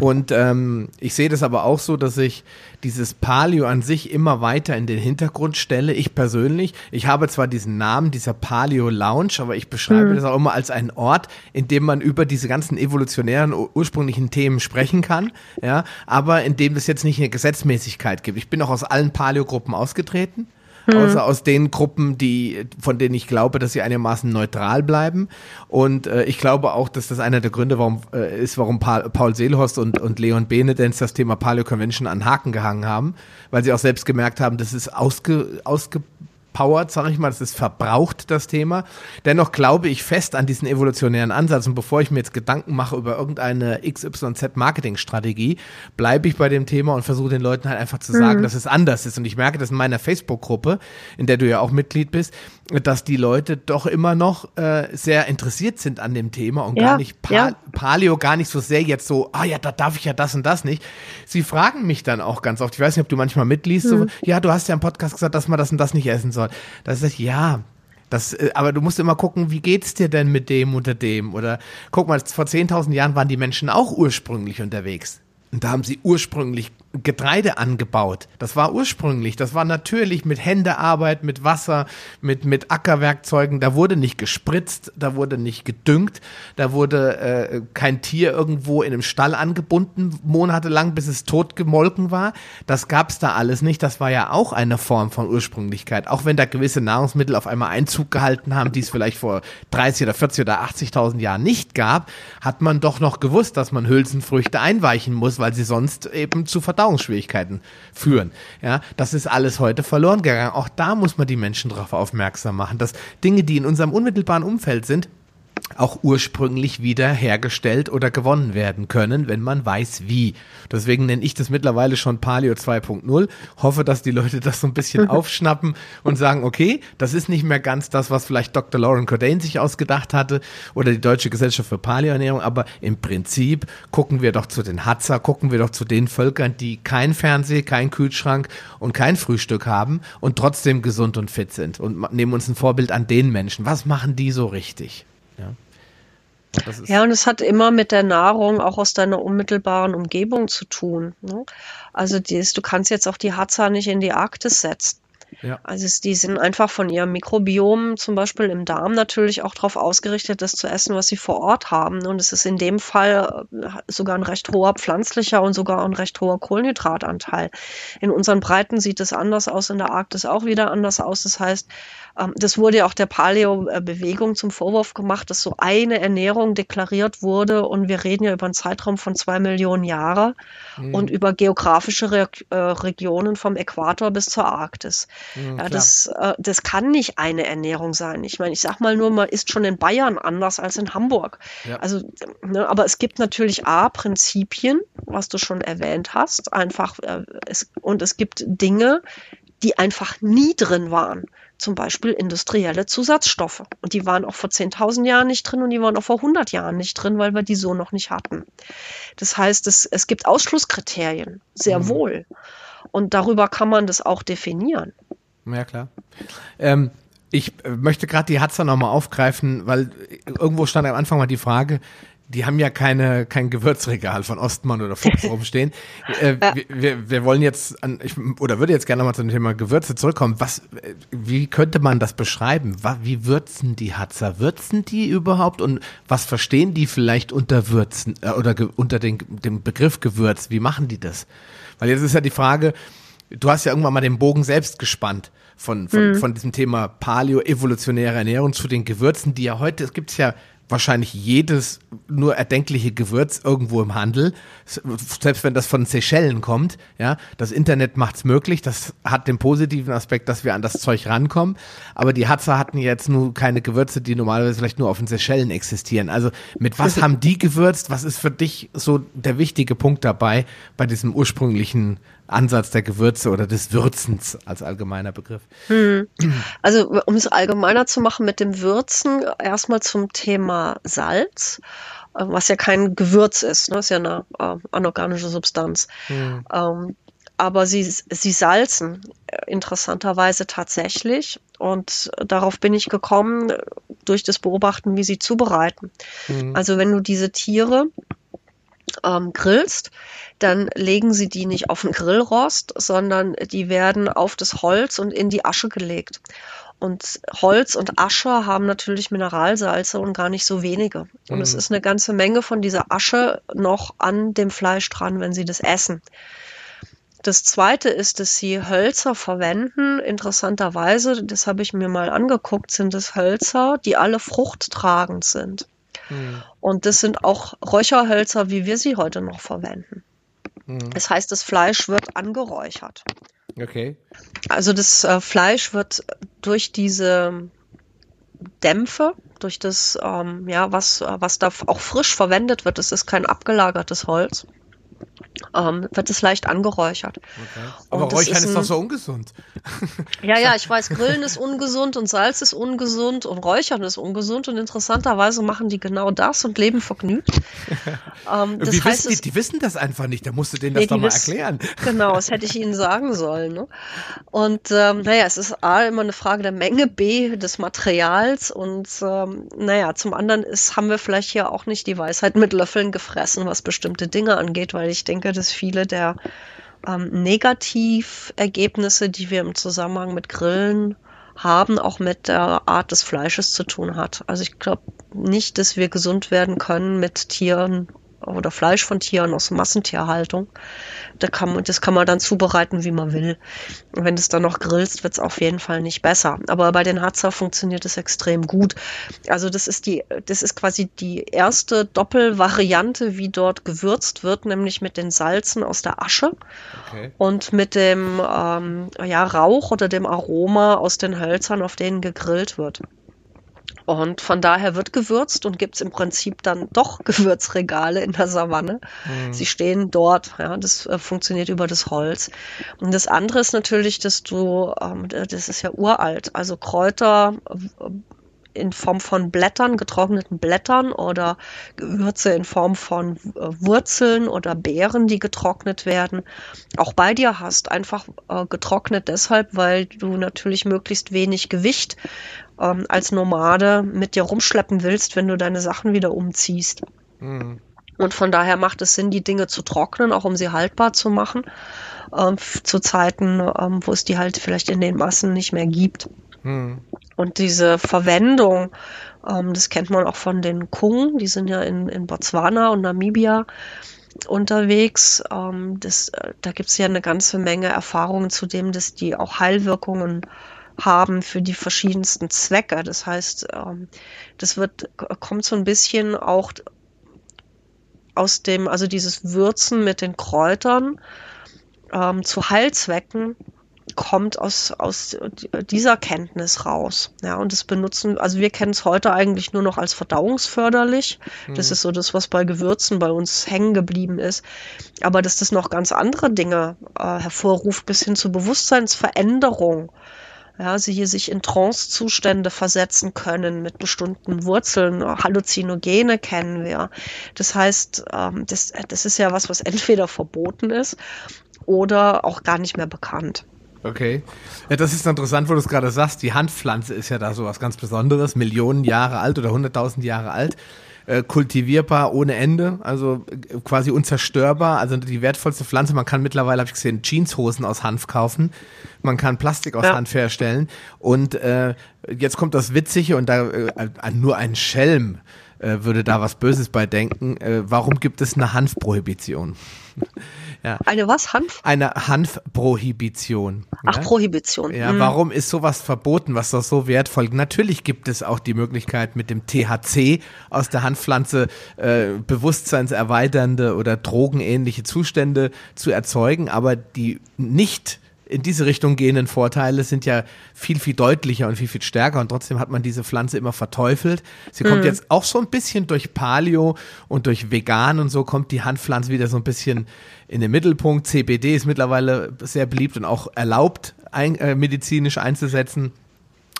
Und ähm, ich sehe das aber auch so, dass ich dieses Palio an sich immer weiter in den Hintergrund stelle. Ich persönlich, ich habe zwar diesen Namen, dieser Palio Lounge, aber ich beschreibe mhm. das auch immer als einen Ort, in dem man über diese ganzen evolutionären ursprünglichen Themen sprechen kann, ja, aber in dem es jetzt nicht eine Gesetzmäßigkeit gibt. Ich bin auch aus allen Paleo-Gruppen ausgetreten mhm. außer aus den Gruppen, die, von denen ich glaube, dass sie einigermaßen neutral bleiben. Und äh, ich glaube auch, dass das einer der Gründe warum, äh, ist, warum pa Paul Seelhorst und, und Leon Benedens das Thema Paleo Convention an Haken gehangen haben, weil sie auch selbst gemerkt haben, das ist ausge, ausge ausgepowert, sage ich mal, das ist verbraucht, das Thema. Dennoch glaube ich fest an diesen evolutionären Ansatz und bevor ich mir jetzt Gedanken mache über irgendeine XYZ-Marketing-Strategie, bleibe ich bei dem Thema und versuche den Leuten halt einfach zu sagen, mhm. dass es anders ist. Und ich merke das in meiner Facebook-Gruppe, in der du ja auch Mitglied bist, dass die Leute doch immer noch äh, sehr interessiert sind an dem Thema und ja, gar nicht pa ja. Paleo gar nicht so sehr jetzt so, ah ja, da darf ich ja das und das nicht. Sie fragen mich dann auch ganz oft, ich weiß nicht, ob du manchmal mitliest, mhm. so, ja, du hast ja im Podcast gesagt, dass man das und das nicht essen soll. Das ist ja, das, äh, aber du musst immer gucken, wie geht's dir denn mit dem oder dem? Oder guck mal, vor 10.000 Jahren waren die Menschen auch ursprünglich unterwegs. Und da haben sie ursprünglich Getreide angebaut. Das war ursprünglich, das war natürlich mit Händearbeit, mit Wasser, mit, mit Ackerwerkzeugen. Da wurde nicht gespritzt, da wurde nicht gedüngt, da wurde äh, kein Tier irgendwo in einem Stall angebunden, monatelang, bis es tot gemolken war. Das gab's da alles nicht. Das war ja auch eine Form von Ursprünglichkeit. Auch wenn da gewisse Nahrungsmittel auf einmal Einzug gehalten haben, die es vielleicht vor 30 oder 40 oder 80.000 Jahren nicht gab, hat man doch noch gewusst, dass man Hülsenfrüchte einweichen muss, weil sie sonst eben zu Verdauungsschwierigkeiten führen. Ja, das ist alles heute verloren gegangen. Auch da muss man die Menschen darauf aufmerksam machen, dass Dinge, die in unserem unmittelbaren Umfeld sind, auch ursprünglich wieder hergestellt oder gewonnen werden können, wenn man weiß wie. Deswegen nenne ich das mittlerweile schon Paleo 2.0. Hoffe, dass die Leute das so ein bisschen aufschnappen und sagen, okay, das ist nicht mehr ganz das, was vielleicht Dr. Lauren Cordain sich ausgedacht hatte oder die Deutsche Gesellschaft für Paleoernährung, aber im Prinzip gucken wir doch zu den Hatzer, gucken wir doch zu den Völkern, die kein Fernseher, kein Kühlschrank und kein Frühstück haben und trotzdem gesund und fit sind und nehmen uns ein Vorbild an den Menschen. Was machen die so richtig? Ja. und es hat immer mit der Nahrung auch aus deiner unmittelbaren Umgebung zu tun. Ne? Also dies, du kannst jetzt auch die Hatza nicht in die Arktis setzen. Ja. Also die sind einfach von ihrem Mikrobiom, zum Beispiel im Darm, natürlich auch darauf ausgerichtet, das zu essen, was sie vor Ort haben. Und es ist in dem Fall äh, sogar ein recht hoher pflanzlicher und sogar ein recht hoher Kohlenhydratanteil. In unseren Breiten sieht es anders aus, in der Arktis auch wieder anders aus. Das heißt, das wurde ja auch der Paleo-Bewegung zum Vorwurf gemacht, dass so eine Ernährung deklariert wurde. Und wir reden ja über einen Zeitraum von zwei Millionen Jahre mhm. und über geografische Re äh, Regionen vom Äquator bis zur Arktis. Mhm, ja, das, äh, das kann nicht eine Ernährung sein. Ich meine, ich sag mal nur, man ist schon in Bayern anders als in Hamburg. Ja. Also, ne, aber es gibt natürlich A, Prinzipien, was du schon erwähnt hast, einfach, äh, es, und es gibt Dinge, die einfach nie drin waren zum Beispiel industrielle Zusatzstoffe. Und die waren auch vor 10.000 Jahren nicht drin und die waren auch vor 100 Jahren nicht drin, weil wir die so noch nicht hatten. Das heißt, es, es gibt Ausschlusskriterien, sehr mhm. wohl. Und darüber kann man das auch definieren. Ja, klar. Ähm, ich äh, möchte gerade die Hatzer nochmal aufgreifen, weil irgendwo stand am Anfang mal die Frage, die haben ja keine, kein Gewürzregal von Ostmann oder Fuchs rumstehen. Äh, ja. wir, wir, wollen jetzt, an, ich, oder würde jetzt gerne nochmal zum Thema Gewürze zurückkommen. Was, wie könnte man das beschreiben? Wie würzen die Hatzer? Würzen die überhaupt? Und was verstehen die vielleicht unter Würzen äh, oder unter den, dem Begriff Gewürz? Wie machen die das? Weil jetzt ist ja die Frage, du hast ja irgendwann mal den Bogen selbst gespannt von, von, mhm. von diesem Thema Paleo-evolutionäre Ernährung zu den Gewürzen, die ja heute, es gibt ja wahrscheinlich jedes nur erdenkliche Gewürz irgendwo im Handel, selbst wenn das von Seychellen kommt, ja, das Internet macht's möglich, das hat den positiven Aspekt, dass wir an das Zeug rankommen, aber die Hatzer hatten jetzt nur keine Gewürze, die normalerweise vielleicht nur auf den Seychellen existieren. Also mit was haben die gewürzt? Was ist für dich so der wichtige Punkt dabei bei diesem ursprünglichen Ansatz der Gewürze oder des Würzens als allgemeiner Begriff. Hm. Also um es allgemeiner zu machen mit dem Würzen, erstmal zum Thema Salz, äh, was ja kein Gewürz ist, ne? ist ja eine äh, anorganische Substanz. Hm. Ähm, aber sie, sie salzen äh, interessanterweise tatsächlich. Und darauf bin ich gekommen durch das Beobachten, wie sie zubereiten. Mhm. Also wenn du diese Tiere ähm, grillst, dann legen sie die nicht auf den Grillrost, sondern die werden auf das Holz und in die Asche gelegt. Und Holz und Asche haben natürlich Mineralsalze und gar nicht so wenige. Und mhm. es ist eine ganze Menge von dieser Asche noch an dem Fleisch dran, wenn sie das essen. Das zweite ist, dass sie Hölzer verwenden. Interessanterweise, das habe ich mir mal angeguckt, sind es Hölzer, die alle fruchttragend sind. Mhm. Und das sind auch Räucherhölzer, wie wir sie heute noch verwenden. Mhm. Das heißt, das Fleisch wird angeräuchert. Okay. Also das äh, Fleisch wird durch diese Dämpfe, durch das, ähm, ja, was, was da auch frisch verwendet wird, das ist kein abgelagertes Holz, ähm, wird es leicht angeräuchert. Okay. Aber Räuchern ist, ist, doch so ungesund. Ja, ja, ich weiß, Grillen ist ungesund und Salz ist ungesund und Räuchern ist ungesund und interessanterweise machen die genau das und leben vergnügt. ähm, das heißt, wissen die, die wissen das einfach nicht, da musst du denen das nee, doch mal wissen, erklären. Genau, das hätte ich ihnen sagen sollen. Ne? Und ähm, naja, es ist A, immer eine Frage der Menge, B, des Materials und ähm, naja, zum anderen ist, haben wir vielleicht hier auch nicht die Weisheit mit Löffeln gefressen, was bestimmte Dinge angeht, weil ich denke, dass viele der ähm, Negativergebnisse, die wir im Zusammenhang mit Grillen haben, auch mit der Art des Fleisches zu tun hat. Also ich glaube nicht, dass wir gesund werden können mit Tieren oder Fleisch von Tieren aus Massentierhaltung. Da kann man, das kann man dann zubereiten, wie man will. Und wenn du es dann noch grillst, wird es auf jeden Fall nicht besser. Aber bei den Hatzer funktioniert es extrem gut. Also das ist die, das ist quasi die erste Doppelvariante, wie dort gewürzt wird, nämlich mit den Salzen aus der Asche okay. und mit dem ähm, ja, Rauch oder dem Aroma aus den Hölzern, auf denen gegrillt wird. Und von daher wird gewürzt und gibt es im Prinzip dann doch Gewürzregale in der Savanne. Mhm. Sie stehen dort, ja, das äh, funktioniert über das Holz. Und das andere ist natürlich, dass du, ähm, das ist ja uralt, also Kräuter äh, in Form von Blättern, getrockneten Blättern oder Gewürze in Form von äh, Wurzeln oder Beeren, die getrocknet werden, auch bei dir hast. Einfach äh, getrocknet deshalb, weil du natürlich möglichst wenig Gewicht ähm, als Nomade mit dir rumschleppen willst, wenn du deine Sachen wieder umziehst. Mhm. Und von daher macht es Sinn, die Dinge zu trocknen, auch um sie haltbar zu machen, ähm, zu Zeiten, ähm, wo es die halt vielleicht in den Massen nicht mehr gibt. Mhm. Und diese Verwendung, ähm, das kennt man auch von den Kung, die sind ja in, in Botswana und Namibia unterwegs. Ähm, das, äh, da gibt es ja eine ganze Menge Erfahrungen zu dem, dass die auch Heilwirkungen haben für die verschiedensten Zwecke. Das heißt, ähm, das wird, kommt so ein bisschen auch aus dem, also dieses Würzen mit den Kräutern ähm, zu Heilzwecken kommt aus, aus dieser Kenntnis raus. Ja, und das benutzen, also wir kennen es heute eigentlich nur noch als verdauungsförderlich. Mhm. Das ist so das, was bei Gewürzen bei uns hängen geblieben ist. Aber dass das noch ganz andere Dinge äh, hervorruft, bis hin zu Bewusstseinsveränderung ja, sie hier sich in Trance-Zustände versetzen können mit bestimmten Wurzeln. Halluzinogene kennen wir. Das heißt, ähm, das, das ist ja was, was entweder verboten ist oder auch gar nicht mehr bekannt. Okay. Ja, das ist interessant, wo du es gerade sagst. Die Handpflanze ist ja da so was ganz Besonderes, Millionen Jahre alt oder hunderttausend Jahre alt äh, kultivierbar ohne Ende, also äh, quasi unzerstörbar, also die wertvollste Pflanze. Man kann mittlerweile, habe ich gesehen, Jeanshosen aus Hanf kaufen. Man kann Plastik aus ja. Hanf herstellen. Und äh, jetzt kommt das Witzige und da äh, nur ein Schelm äh, würde da was Böses bei denken. Äh, warum gibt es eine Hanfprohibition? Ja. Eine was? Hanf? Eine Hanfprohibition. Ach, ja? Prohibition. Ja, mhm. warum ist sowas verboten, was doch so wertvoll? Natürlich gibt es auch die Möglichkeit, mit dem THC aus der Hanfpflanze äh, bewusstseinserweiternde oder drogenähnliche Zustände zu erzeugen, aber die nicht in diese Richtung gehenden Vorteile sind ja viel, viel deutlicher und viel, viel stärker und trotzdem hat man diese Pflanze immer verteufelt. Sie kommt mhm. jetzt auch so ein bisschen durch Paleo und durch Vegan und so kommt die Handpflanze wieder so ein bisschen in den Mittelpunkt. CBD ist mittlerweile sehr beliebt und auch erlaubt, ein, äh, medizinisch einzusetzen.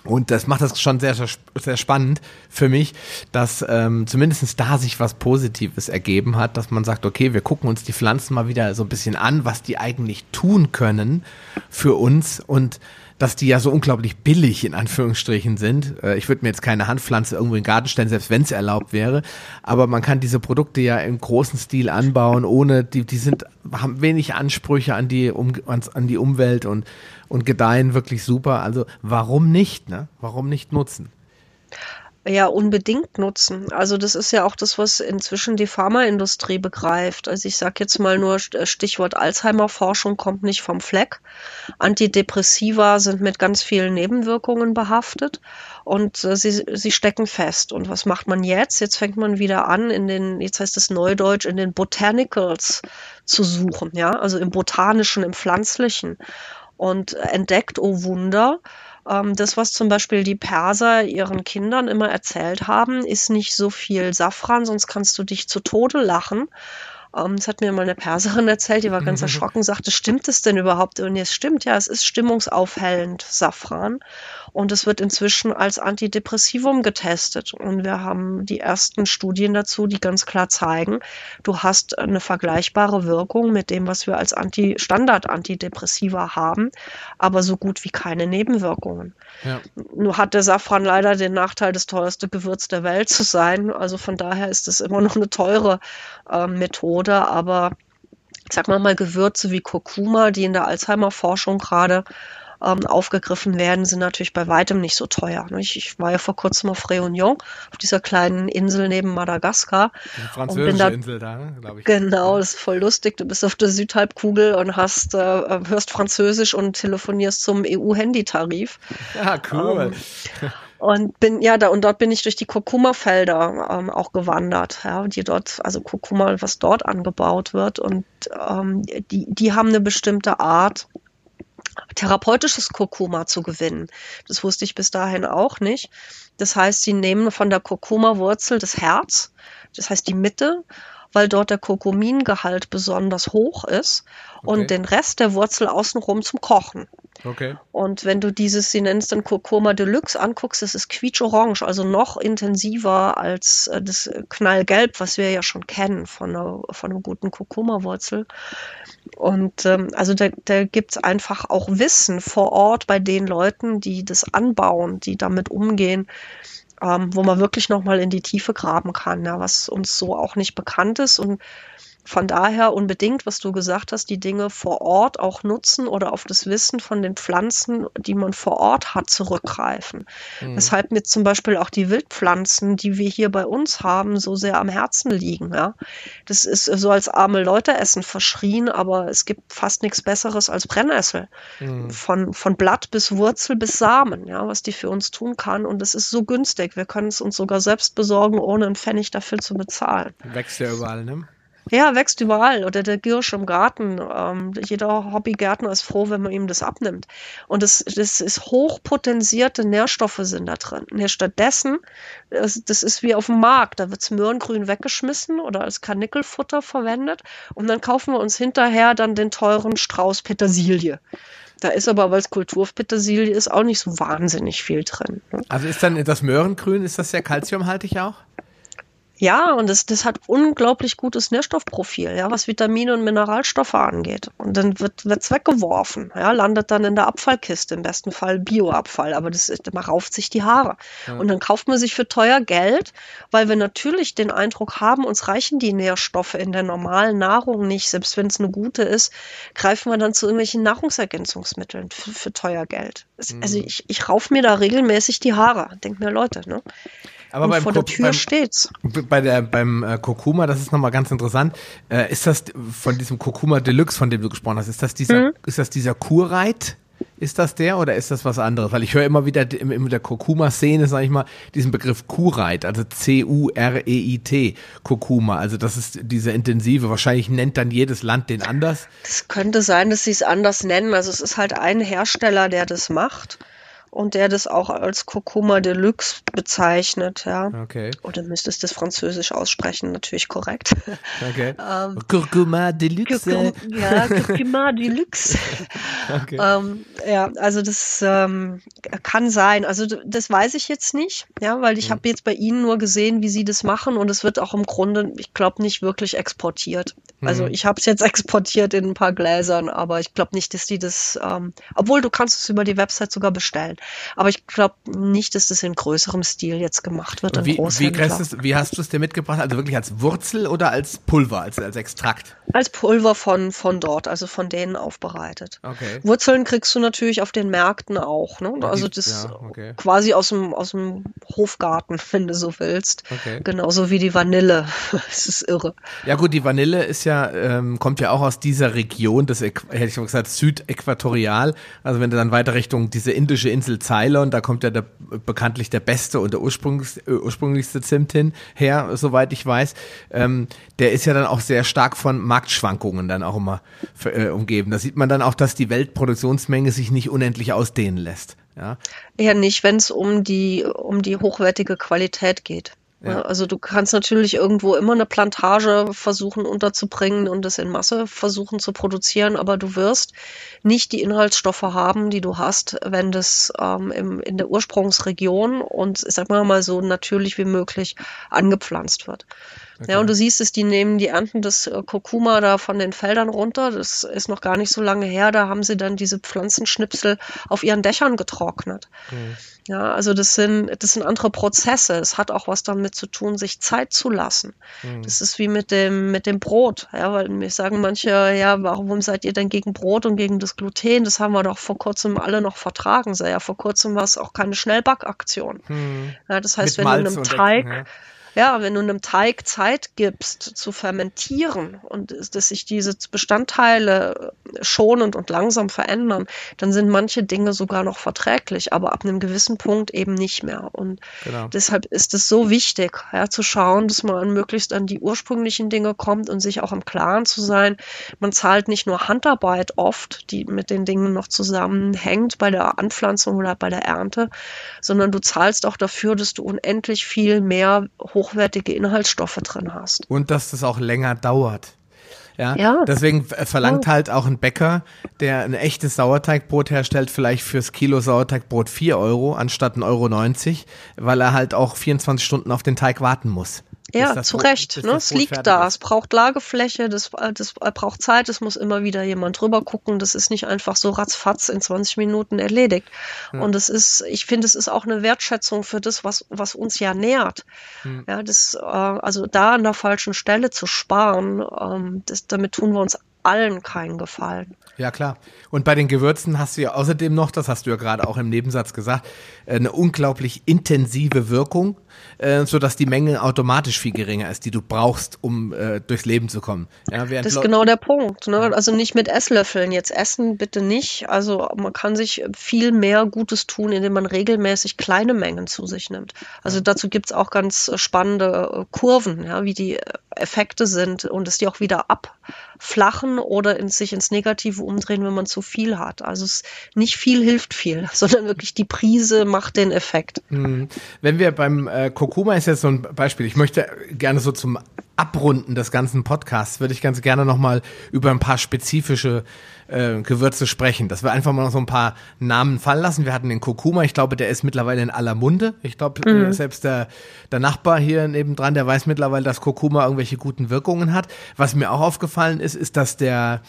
Und das macht das schon sehr, sehr spannend für mich, dass ähm, zumindest da sich was Positives ergeben hat, dass man sagt, okay, wir gucken uns die Pflanzen mal wieder so ein bisschen an, was die eigentlich tun können für uns und dass die ja so unglaublich billig in Anführungsstrichen sind. Äh, ich würde mir jetzt keine Handpflanze irgendwo in den Garten stellen, selbst wenn es erlaubt wäre. Aber man kann diese Produkte ja im großen Stil anbauen, ohne die, die sind, haben wenig Ansprüche an die, um, an die Umwelt und und gedeihen wirklich super. Also warum nicht, ne? Warum nicht nutzen? Ja, unbedingt nutzen. Also das ist ja auch das, was inzwischen die Pharmaindustrie begreift. Also ich sage jetzt mal nur äh, Stichwort Alzheimer-Forschung kommt nicht vom Fleck. Antidepressiva sind mit ganz vielen Nebenwirkungen behaftet und äh, sie, sie stecken fest. Und was macht man jetzt? Jetzt fängt man wieder an, in den, jetzt heißt es Neudeutsch, in den Botanicals zu suchen, ja, also im Botanischen, im Pflanzlichen und entdeckt, oh Wunder, ähm, das, was zum Beispiel die Perser ihren Kindern immer erzählt haben, ist nicht so viel Safran, sonst kannst du dich zu Tode lachen. Ähm, das hat mir mal eine Perserin erzählt, die war ganz erschrocken, sagte, stimmt es denn überhaupt? Und es stimmt, ja, es ist stimmungsaufhellend, Safran. Und es wird inzwischen als Antidepressivum getestet. Und wir haben die ersten Studien dazu, die ganz klar zeigen, du hast eine vergleichbare Wirkung mit dem, was wir als Anti Standard-Antidepressiva haben, aber so gut wie keine Nebenwirkungen. Ja. Nur hat der Safran leider den Nachteil, das teuerste Gewürz der Welt zu sein. Also von daher ist es immer noch eine teure äh, Methode, aber sag mal mal Gewürze wie Kurkuma, die in der Alzheimer-Forschung gerade ähm, aufgegriffen werden, sind natürlich bei weitem nicht so teuer. Ich, ich war ja vor kurzem auf Réunion, auf dieser kleinen Insel neben Madagaskar. Die französische da, Insel da, glaube ich. Genau, das ist voll lustig. Du bist auf der Südhalbkugel und hast, äh, hörst Französisch und telefonierst zum EU-Handytarif. Ja, cool. Ähm, und bin, ja, da, und dort bin ich durch die Kurkuma-Felder ähm, auch gewandert, ja, die dort, also Kurkuma, was dort angebaut wird. Und ähm, die, die haben eine bestimmte Art, therapeutisches Kurkuma zu gewinnen. Das wusste ich bis dahin auch nicht. Das heißt, sie nehmen von der Kurkuma-Wurzel das Herz, das heißt die Mitte, weil dort der Kurkumingehalt besonders hoch ist okay. und den Rest der Wurzel außenrum zum Kochen. Okay. Und wenn du dieses, sie nennen es dann Kurkuma Deluxe anguckst, das ist quietsch-orange, also noch intensiver als äh, das Knallgelb, was wir ja schon kennen von einer, von einer guten Kurkuma-Wurzel. Und ähm, also da, da gibt es einfach auch Wissen vor Ort bei den Leuten, die das anbauen, die damit umgehen, ähm, wo man wirklich nochmal in die Tiefe graben kann, ja, was uns so auch nicht bekannt ist. Und von daher unbedingt, was du gesagt hast, die Dinge vor Ort auch nutzen oder auf das Wissen von den Pflanzen, die man vor Ort hat, zurückgreifen. Mhm. Weshalb mir zum Beispiel auch die Wildpflanzen, die wir hier bei uns haben, so sehr am Herzen liegen. Ja? Das ist so als arme Leute essen verschrien, aber es gibt fast nichts Besseres als Brennnessel. Mhm. Von, von Blatt bis Wurzel bis Samen, ja, was die für uns tun kann. Und es ist so günstig. Wir können es uns sogar selbst besorgen, ohne einen Pfennig dafür zu bezahlen. Wächst ja überall, ne? Ja, wächst überall. Oder der Girsch im Garten. Ähm, jeder Hobbygärtner ist froh, wenn man ihm das abnimmt. Und das, das ist hochpotenzierte Nährstoffe sind da drin. Nee, stattdessen, das, das ist wie auf dem Markt. Da wird's Möhrengrün weggeschmissen oder als Karnickelfutter verwendet. Und dann kaufen wir uns hinterher dann den teuren Strauß Petersilie. Da ist aber, weil es Kulturpetersilie ist, auch nicht so wahnsinnig viel drin. Ne? Also ist dann das Möhrengrün, ist das sehr kalziumhaltig auch? Ja, und das, das hat unglaublich gutes Nährstoffprofil, ja, was Vitamine und Mineralstoffe angeht. Und dann wird es weggeworfen, ja, landet dann in der Abfallkiste, im besten Fall Bioabfall, aber das man rauft sich die Haare. Ja. Und dann kauft man sich für teuer Geld, weil wir natürlich den Eindruck haben, uns reichen die Nährstoffe in der normalen Nahrung nicht, selbst wenn es eine gute ist, greifen wir dann zu irgendwelchen Nahrungsergänzungsmitteln für, für teuer Geld. Mhm. Also ich, ich rauf mir da regelmäßig die Haare, denkt mir Leute, ne? Aber beim vor der Tür beim, steht's. Bei der, beim äh, Kurkuma, das ist nochmal ganz interessant. Äh, ist das von diesem Kurkuma Deluxe, von dem du gesprochen hast, ist das dieser, mhm. ist das dieser Kurreit? Ist das der oder ist das was anderes? Weil ich höre immer wieder in, in der Kurkuma-Szene, sage ich mal, diesen Begriff Kurreit, also C-U-R-E-I-T, Kurkuma. Also das ist diese intensive. Wahrscheinlich nennt dann jedes Land den anders. Das könnte sein, dass sie es anders nennen. Also es ist halt ein Hersteller, der das macht und der das auch als Kurkuma Deluxe bezeichnet, ja. Okay. Oder müsstest du das Französisch aussprechen, natürlich korrekt. Okay. ähm, Kurkuma Deluxe. Kurkum, ja, Kurkuma Deluxe. okay. Ähm, ja, also das ähm, kann sein. Also das weiß ich jetzt nicht, ja, weil ich mhm. habe jetzt bei Ihnen nur gesehen, wie Sie das machen und es wird auch im Grunde, ich glaube, nicht wirklich exportiert. Also mhm. ich habe es jetzt exportiert in ein paar Gläsern, aber ich glaube nicht, dass die das, ähm, obwohl du kannst es über die Website sogar bestellen. Aber ich glaube nicht, dass das in größerem Stil jetzt gemacht wird. Wie, wie, wie, hast du es dir mitgebracht? Also wirklich als Wurzel oder als Pulver, als, als Extrakt? Als Pulver von, von dort, also von denen aufbereitet. Okay. Wurzeln kriegst du natürlich auf den Märkten auch. Ne? Also das ja, okay. quasi aus dem, aus dem Hofgarten, wenn du so willst. Okay. Genauso wie die Vanille. das ist irre. Ja gut, die Vanille ist ja, ähm, kommt ja auch aus dieser Region, das hätte ich mal gesagt, Südäquatorial. Also wenn du dann weiter Richtung diese indische Insel Insel Ceylon, da kommt ja der, bekanntlich der beste und der ursprünglichste, äh, ursprünglichste Zimt hin her, soweit ich weiß. Ähm, der ist ja dann auch sehr stark von Marktschwankungen dann auch immer äh, umgeben. Da sieht man dann auch, dass die Weltproduktionsmenge sich nicht unendlich ausdehnen lässt. Ja, Eher nicht, wenn es um die, um die hochwertige Qualität geht. Ja. Also du kannst natürlich irgendwo immer eine Plantage versuchen unterzubringen und das in Masse versuchen zu produzieren, aber du wirst nicht die Inhaltsstoffe haben, die du hast, wenn das ähm, im, in der Ursprungsregion und ich sag mal so natürlich wie möglich angepflanzt wird. Okay. Ja, und du siehst es, die nehmen die Ernten des äh, Kurkuma da von den Feldern runter. Das ist noch gar nicht so lange her. Da haben sie dann diese Pflanzenschnipsel auf ihren Dächern getrocknet. Mhm. Ja, also das sind, das sind andere Prozesse. Es hat auch was damit zu tun, sich Zeit zu lassen. Mhm. Das ist wie mit dem, mit dem Brot. Ja, weil mir sagen manche, ja, warum seid ihr denn gegen Brot und gegen das Gluten? Das haben wir doch vor kurzem alle noch vertragen. Sei ja, vor kurzem war es auch keine Schnellbackaktion. Mhm. Ja, das heißt, mit wenn Malz du einem Teig, ja ja, wenn du einem Teig Zeit gibst zu fermentieren und dass sich diese Bestandteile schonend und langsam verändern, dann sind manche Dinge sogar noch verträglich, aber ab einem gewissen Punkt eben nicht mehr. Und genau. deshalb ist es so wichtig, ja, zu schauen, dass man an möglichst an die ursprünglichen Dinge kommt und sich auch im Klaren zu sein. Man zahlt nicht nur Handarbeit oft, die mit den Dingen noch zusammenhängt bei der Anpflanzung oder bei der Ernte, sondern du zahlst auch dafür, dass du unendlich viel mehr hochwertige Inhaltsstoffe drin hast. Und dass das auch länger dauert. Ja, ja. deswegen verlangt ja. halt auch ein Bäcker, der ein echtes Sauerteigbrot herstellt, vielleicht fürs Kilo Sauerteigbrot 4 Euro anstatt 1,90 Euro, weil er halt auch 24 Stunden auf den Teig warten muss. Ja, zu Recht. Ne? Es liegt da. Ist. Es braucht Lagefläche, das, das braucht Zeit, es muss immer wieder jemand drüber gucken. Das ist nicht einfach so ratzfatz in 20 Minuten erledigt. Hm. Und es ist, ich finde, es ist auch eine Wertschätzung für das, was, was uns ja nährt. Hm. Ja, das, äh, also da an der falschen Stelle zu sparen, ähm, das, damit tun wir uns allen keinen Gefallen. Ja, klar. Und bei den Gewürzen hast du ja außerdem noch, das hast du ja gerade auch im Nebensatz gesagt, eine unglaublich intensive Wirkung, äh, sodass die Menge automatisch viel geringer ist, die du brauchst, um äh, durchs Leben zu kommen. Ja, das ist genau der Punkt. Ne? Also nicht mit Esslöffeln. Jetzt essen bitte nicht. Also man kann sich viel mehr Gutes tun, indem man regelmäßig kleine Mengen zu sich nimmt. Also dazu gibt's auch ganz spannende äh, Kurven, ja, wie die Effekte sind und es die auch wieder abflachen oder in, sich ins Negative umdrehen, wenn man zu viel hat. Also es, nicht viel hilft viel, sondern wirklich die Prise macht den Effekt. Hm. Wenn wir beim äh, Kurkuma ist jetzt so ein Beispiel. Ich möchte gerne so zum Abrunden des ganzen Podcasts würde ich ganz gerne nochmal über ein paar spezifische äh, Gewürze sprechen. Dass wir einfach mal noch so ein paar Namen fallen lassen. Wir hatten den Kurkuma, ich glaube, der ist mittlerweile in aller Munde. Ich glaube, äh, mhm. selbst der, der Nachbar hier nebendran, der weiß mittlerweile, dass Kurkuma irgendwelche guten Wirkungen hat. Was mir auch aufgefallen ist, ist, dass der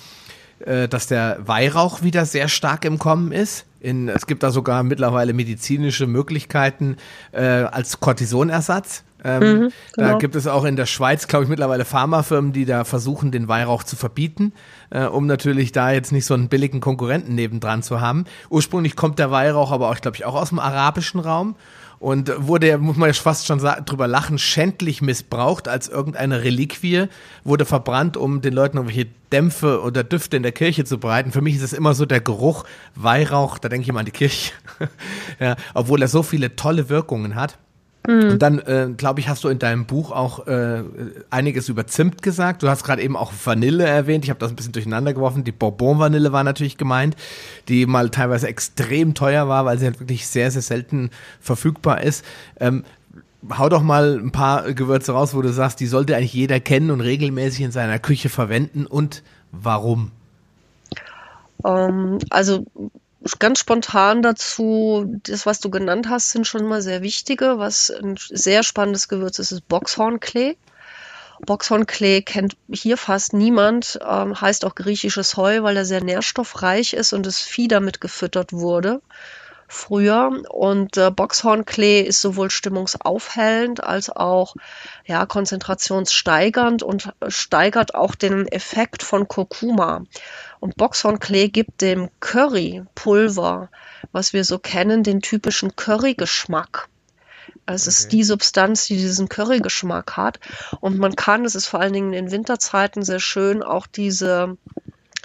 äh, dass der Weihrauch wieder sehr stark im Kommen ist. In, es gibt da sogar mittlerweile medizinische Möglichkeiten äh, als Cortisonersatz. Ähm, mhm, genau. Da gibt es auch in der Schweiz, glaube ich, mittlerweile Pharmafirmen, die da versuchen, den Weihrauch zu verbieten, äh, um natürlich da jetzt nicht so einen billigen Konkurrenten nebendran zu haben. Ursprünglich kommt der Weihrauch aber auch, glaube ich, auch aus dem arabischen Raum und wurde, muss man ja fast schon drüber lachen, schändlich missbraucht als irgendeine Reliquie, wurde verbrannt, um den Leuten irgendwelche Dämpfe oder Düfte in der Kirche zu bereiten. Für mich ist es immer so der Geruch Weihrauch, da denke ich immer an die Kirche, ja, obwohl er so viele tolle Wirkungen hat. Mhm. Und dann, äh, glaube ich, hast du in deinem Buch auch äh, einiges über Zimt gesagt. Du hast gerade eben auch Vanille erwähnt. Ich habe das ein bisschen durcheinander geworfen. Die Bourbon-Vanille war natürlich gemeint, die mal teilweise extrem teuer war, weil sie halt wirklich sehr, sehr selten verfügbar ist. Ähm, hau doch mal ein paar Gewürze raus, wo du sagst, die sollte eigentlich jeder kennen und regelmäßig in seiner Küche verwenden und warum? Um, ähm, also ganz spontan dazu, das, was du genannt hast, sind schon mal sehr wichtige. Was ein sehr spannendes Gewürz ist, ist Boxhornklee. Boxhornklee kennt hier fast niemand, ähm, heißt auch griechisches Heu, weil er sehr nährstoffreich ist und das Vieh damit gefüttert wurde früher. Und äh, Boxhornklee ist sowohl stimmungsaufhellend als auch ja, konzentrationssteigernd und steigert auch den Effekt von Kurkuma. Und Boxhornklee gibt dem Currypulver, was wir so kennen, den typischen Currygeschmack. Es ist die Substanz, die diesen Currygeschmack hat. Und man kann, es ist vor allen Dingen in Winterzeiten sehr schön, auch diese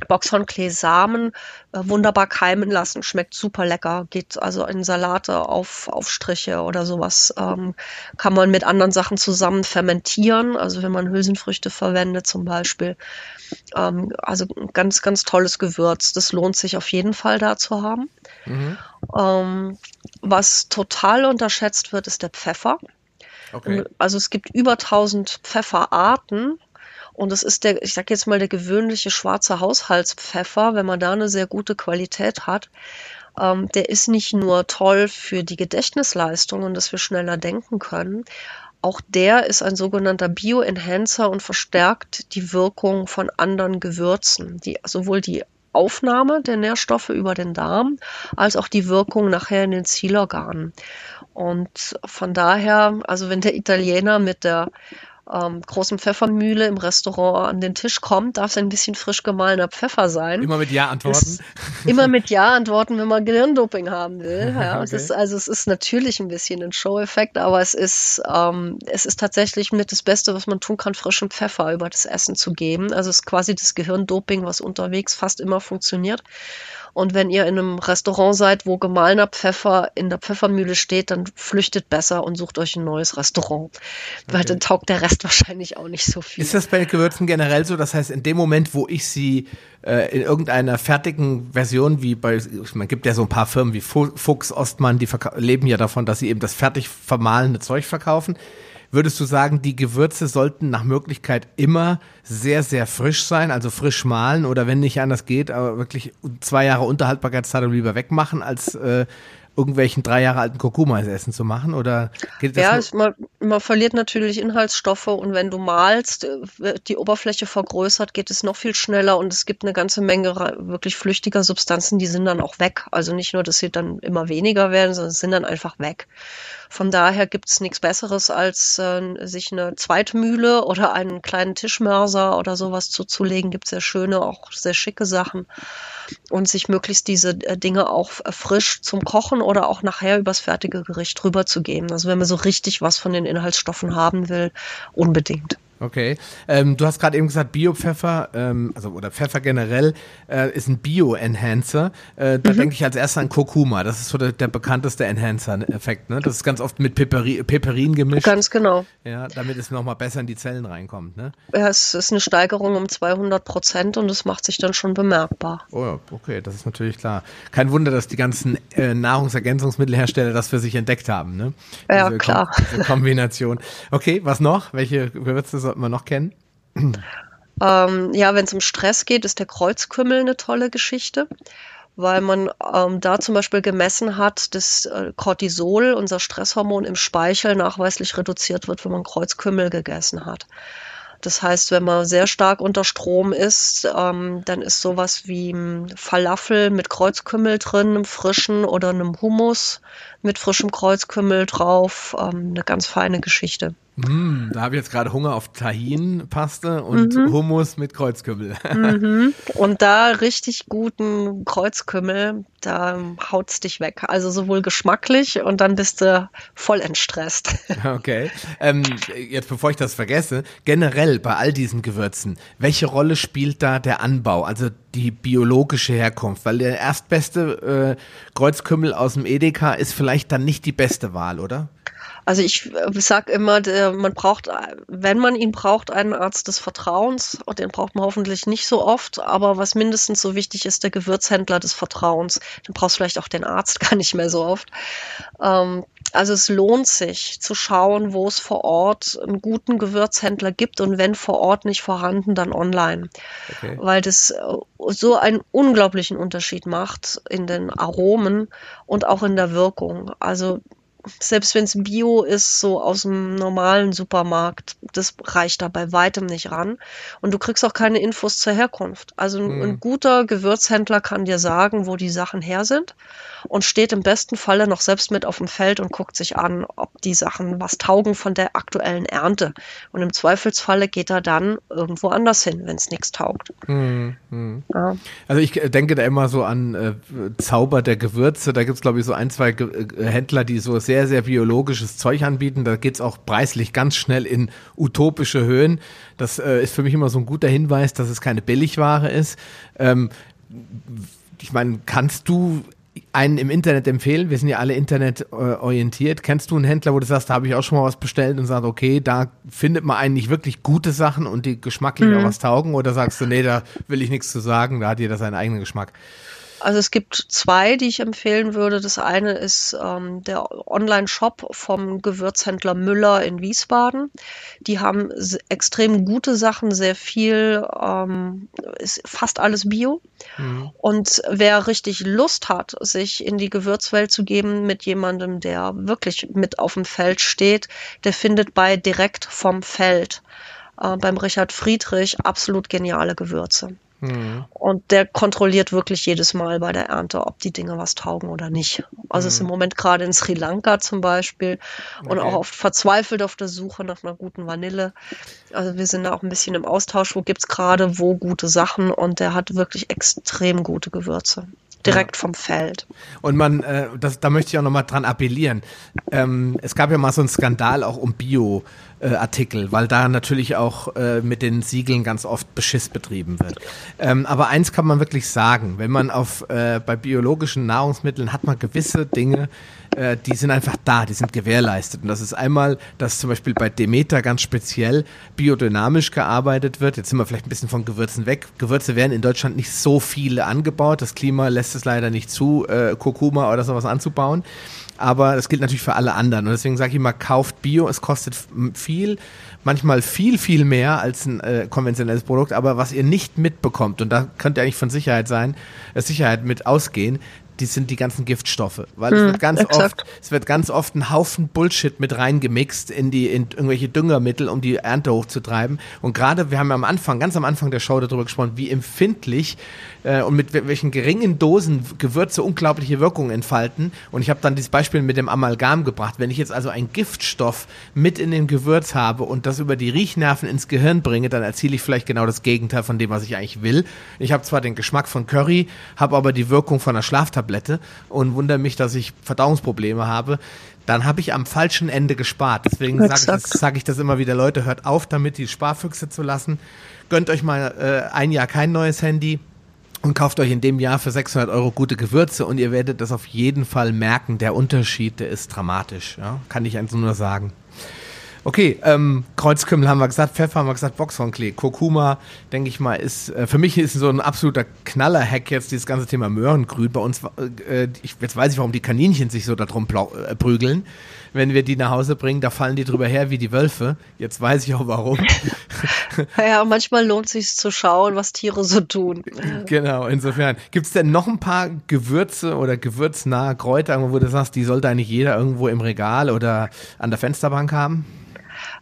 Boxhornklee-Samen äh, wunderbar keimen lassen. Schmeckt super lecker. Geht also in Salate auf Aufstriche oder sowas. Ähm, kann man mit anderen Sachen zusammen fermentieren. Also wenn man Hülsenfrüchte verwendet zum Beispiel. Ähm, also ganz, ganz tolles Gewürz. Das lohnt sich auf jeden Fall da zu haben. Mhm. Ähm, was total unterschätzt wird, ist der Pfeffer. Okay. Also es gibt über 1000 Pfefferarten und es ist der, ich sag jetzt mal, der gewöhnliche schwarze Haushaltspfeffer, wenn man da eine sehr gute Qualität hat. Ähm, der ist nicht nur toll für die Gedächtnisleistung und dass wir schneller denken können, auch der ist ein sogenannter Bioenhancer und verstärkt die Wirkung von anderen Gewürzen, die sowohl die Aufnahme der Nährstoffe über den Darm als auch die Wirkung nachher in den Zielorganen. Und von daher, also wenn der Italiener mit der ähm, großen Pfeffermühle im Restaurant an den Tisch kommt, darf es ein bisschen frisch gemahlener Pfeffer sein. Immer mit Ja antworten? immer mit Ja antworten, wenn man Gehirndoping haben will. Ja, okay. es ist, also es ist natürlich ein bisschen ein Show-Effekt, aber es ist, ähm, es ist tatsächlich mit das Beste, was man tun kann, frischen Pfeffer über das Essen zu geben. Also es ist quasi das Gehirndoping, was unterwegs fast immer funktioniert. Und wenn ihr in einem Restaurant seid, wo gemahlener Pfeffer in der Pfeffermühle steht, dann flüchtet besser und sucht euch ein neues Restaurant. Okay. Weil dann taugt der Rest wahrscheinlich auch nicht so viel. Ist das bei Gewürzen generell so? Das heißt, in dem Moment, wo ich sie äh, in irgendeiner fertigen Version, wie bei, man gibt ja so ein paar Firmen wie Fuchs, Ostmann, die leben ja davon, dass sie eben das fertig vermahlene Zeug verkaufen. Würdest du sagen, die Gewürze sollten nach Möglichkeit immer sehr, sehr frisch sein, also frisch mahlen oder wenn nicht anders geht, aber wirklich zwei Jahre Unterhaltbarkeitsdatum lieber wegmachen, als äh, irgendwelchen drei Jahre alten Kurkuma essen zu machen? Oder geht das ja, es, man, man, verliert natürlich Inhaltsstoffe und wenn du malst, äh, die Oberfläche vergrößert, geht es noch viel schneller und es gibt eine ganze Menge wirklich flüchtiger Substanzen, die sind dann auch weg. Also nicht nur, dass sie dann immer weniger werden, sondern sind dann einfach weg. Von daher gibt es nichts Besseres, als äh, sich eine Zweitmühle oder einen kleinen Tischmörser oder sowas zuzulegen. Gibt sehr schöne, auch sehr schicke Sachen. Und sich möglichst diese äh, Dinge auch frisch zum Kochen oder auch nachher übers fertige Gericht rüberzugeben. Also wenn man so richtig was von den Inhaltsstoffen haben will, unbedingt. Okay. Ähm, du hast gerade eben gesagt, Bio-Pfeffer, ähm, also oder Pfeffer generell, äh, ist ein Bio-Enhancer. Äh, da mhm. denke ich als erstes an Kurkuma. Das ist so der, der bekannteste Enhancer-Effekt. Ne? Das ist ganz oft mit Peperi Peperin gemischt. Ganz genau. Ja, damit es nochmal besser in die Zellen reinkommt. Ne? Ja, es ist eine Steigerung um 200 Prozent und es macht sich dann schon bemerkbar. Oh ja, okay, das ist natürlich klar. Kein Wunder, dass die ganzen äh, Nahrungsergänzungsmittelhersteller das für sich entdeckt haben. Ne? Ja, diese klar. Kom diese Kombination. Okay, was noch? Welche Gewürze sollten wir noch kennen? Ähm, ja, wenn es um Stress geht, ist der Kreuzkümmel eine tolle Geschichte, weil man ähm, da zum Beispiel gemessen hat, dass äh, Cortisol, unser Stresshormon im Speichel, nachweislich reduziert wird, wenn man Kreuzkümmel gegessen hat. Das heißt, wenn man sehr stark unter Strom ist, ähm, dann ist sowas wie hm, Falafel mit Kreuzkümmel drin, einem frischen oder einem Hummus mit frischem Kreuzkümmel drauf, ähm, eine ganz feine Geschichte. Mm, da habe ich jetzt gerade Hunger auf Tahin-Paste und mhm. Hummus mit Kreuzkümmel. Mhm. Und da richtig guten Kreuzkümmel, da haut's dich weg. Also sowohl geschmacklich und dann bist du voll entstresst. Okay. Ähm, jetzt bevor ich das vergesse, generell bei all diesen Gewürzen, welche Rolle spielt da der Anbau, also die biologische Herkunft? Weil der erstbeste äh, Kreuzkümmel aus dem Edeka ist vielleicht dann nicht die beste Wahl, oder? Also ich äh, sage immer, der, man braucht, wenn man ihn braucht, einen Arzt des Vertrauens. Und den braucht man hoffentlich nicht so oft. Aber was mindestens so wichtig ist, der Gewürzhändler des Vertrauens. Den brauchst du vielleicht auch den Arzt gar nicht mehr so oft. Ähm, also es lohnt sich zu schauen, wo es vor Ort einen guten Gewürzhändler gibt und wenn vor Ort nicht vorhanden, dann online. Okay. Weil das äh, so einen unglaublichen Unterschied macht in den Aromen und auch in der Wirkung. Also selbst wenn es Bio ist, so aus dem normalen Supermarkt, das reicht da bei weitem nicht ran. Und du kriegst auch keine Infos zur Herkunft. Also ein, mhm. ein guter Gewürzhändler kann dir sagen, wo die Sachen her sind und steht im besten Falle noch selbst mit auf dem Feld und guckt sich an, ob die Sachen was taugen von der aktuellen Ernte. Und im Zweifelsfalle geht er dann irgendwo anders hin, wenn es nichts taugt. Hm, hm. Ja. Also ich denke da immer so an äh, Zauber der Gewürze. Da gibt es, glaube ich, so ein, zwei Ge äh, Händler, die so sehr, sehr biologisches Zeug anbieten. Da geht es auch preislich ganz schnell in utopische Höhen. Das äh, ist für mich immer so ein guter Hinweis, dass es keine Billigware ist. Ähm, ich meine, kannst du einen im Internet empfehlen? Wir sind ja alle internetorientiert. Kennst du einen Händler, wo du sagst, da habe ich auch schon mal was bestellt und sagst, okay, da findet man eigentlich wirklich gute Sachen und die geschmacklich mhm. auch was taugen? Oder sagst du, nee, da will ich nichts zu sagen, da hat jeder seinen eigenen Geschmack? Also es gibt zwei, die ich empfehlen würde. Das eine ist ähm, der Online-Shop vom Gewürzhändler Müller in Wiesbaden. Die haben extrem gute Sachen, sehr viel, ähm, ist fast alles Bio. Mhm. Und wer richtig Lust hat, sich in die Gewürzwelt zu geben mit jemandem, der wirklich mit auf dem Feld steht, der findet bei Direkt vom Feld äh, beim Richard Friedrich absolut geniale Gewürze. Mhm. Und der kontrolliert wirklich jedes Mal bei der Ernte, ob die Dinge was taugen oder nicht. Also mhm. ist im Moment gerade in Sri Lanka zum Beispiel okay. und auch oft verzweifelt auf der Suche nach einer guten Vanille. Also wir sind da auch ein bisschen im Austausch, wo gibt es gerade wo gute Sachen und der hat wirklich extrem gute Gewürze direkt ja. vom Feld. Und man, äh, das, da möchte ich auch nochmal dran appellieren. Ähm, es gab ja mal so einen Skandal auch um Bio. Artikel, weil da natürlich auch äh, mit den Siegeln ganz oft Beschiss betrieben wird. Ähm, aber eins kann man wirklich sagen, wenn man auf äh, bei biologischen Nahrungsmitteln hat man gewisse Dinge, äh, die sind einfach da, die sind gewährleistet. Und das ist einmal, dass zum Beispiel bei Demeter ganz speziell biodynamisch gearbeitet wird. Jetzt sind wir vielleicht ein bisschen von Gewürzen weg. Gewürze werden in Deutschland nicht so viele angebaut. Das Klima lässt es leider nicht zu, äh, Kurkuma oder sowas anzubauen aber das gilt natürlich für alle anderen. Und deswegen sage ich immer, kauft Bio, es kostet viel, manchmal viel, viel mehr als ein äh, konventionelles Produkt, aber was ihr nicht mitbekommt, und da könnt ihr eigentlich von Sicherheit sein, äh, Sicherheit mit ausgehen, die sind die ganzen Giftstoffe. Weil hm, es wird ganz exakt. oft, es wird ganz oft ein Haufen Bullshit mit reingemixt in die, in irgendwelche Düngermittel, um die Ernte hochzutreiben. Und gerade, wir haben ja am Anfang, ganz am Anfang der Show darüber gesprochen, wie empfindlich äh, und mit welchen geringen Dosen Gewürze unglaubliche Wirkungen entfalten. Und ich habe dann dieses Beispiel mit dem Amalgam gebracht. Wenn ich jetzt also einen Giftstoff mit in dem Gewürz habe und das über die Riechnerven ins Gehirn bringe, dann erziele ich vielleicht genau das Gegenteil von dem, was ich eigentlich will. Ich habe zwar den Geschmack von Curry, habe aber die Wirkung von einer Schlaftablette Tablette und wundere mich, dass ich Verdauungsprobleme habe, dann habe ich am falschen Ende gespart. Deswegen sage ich, das, sag ich das immer wieder, Leute, hört auf damit, die Sparfüchse zu lassen. Gönnt euch mal äh, ein Jahr kein neues Handy und kauft euch in dem Jahr für 600 Euro gute Gewürze und ihr werdet das auf jeden Fall merken. Der Unterschied, der ist dramatisch. Ja? Kann ich einfach nur sagen. Okay, ähm, Kreuzkümmel haben wir gesagt, Pfeffer haben wir gesagt, Boxhornklee. Kurkuma, denke ich mal, ist, äh, für mich ist so ein absoluter Knaller-Hack jetzt dieses ganze Thema Möhrengrün. Bei uns, äh, ich, jetzt weiß ich, warum die Kaninchen sich so darum äh, prügeln. Wenn wir die nach Hause bringen, da fallen die drüber her wie die Wölfe. Jetzt weiß ich auch warum. ja, manchmal lohnt es sich zu schauen, was Tiere so tun. Genau, insofern. Gibt es denn noch ein paar Gewürze oder gewürznahe Kräuter, wo du sagst, die sollte eigentlich jeder irgendwo im Regal oder an der Fensterbank haben?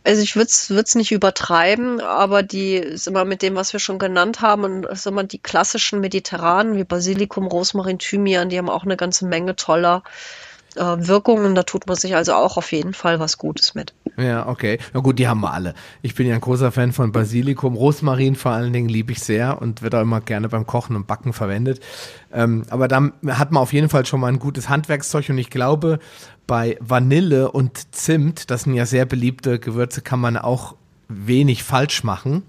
Also ich würde es nicht übertreiben, aber die ist immer mit dem, was wir schon genannt haben, und ist immer die klassischen Mediterranen wie Basilikum, Rosmarin, Thymian, die haben auch eine ganze Menge toller äh, Wirkungen. Da tut man sich also auch auf jeden Fall was Gutes mit. Ja, okay. Na gut, die haben wir alle. Ich bin ja ein großer Fan von Basilikum. Rosmarin vor allen Dingen liebe ich sehr und wird auch immer gerne beim Kochen und Backen verwendet. Ähm, aber da hat man auf jeden Fall schon mal ein gutes Handwerkszeug und ich glaube, bei Vanille und Zimt, das sind ja sehr beliebte Gewürze, kann man auch wenig falsch machen.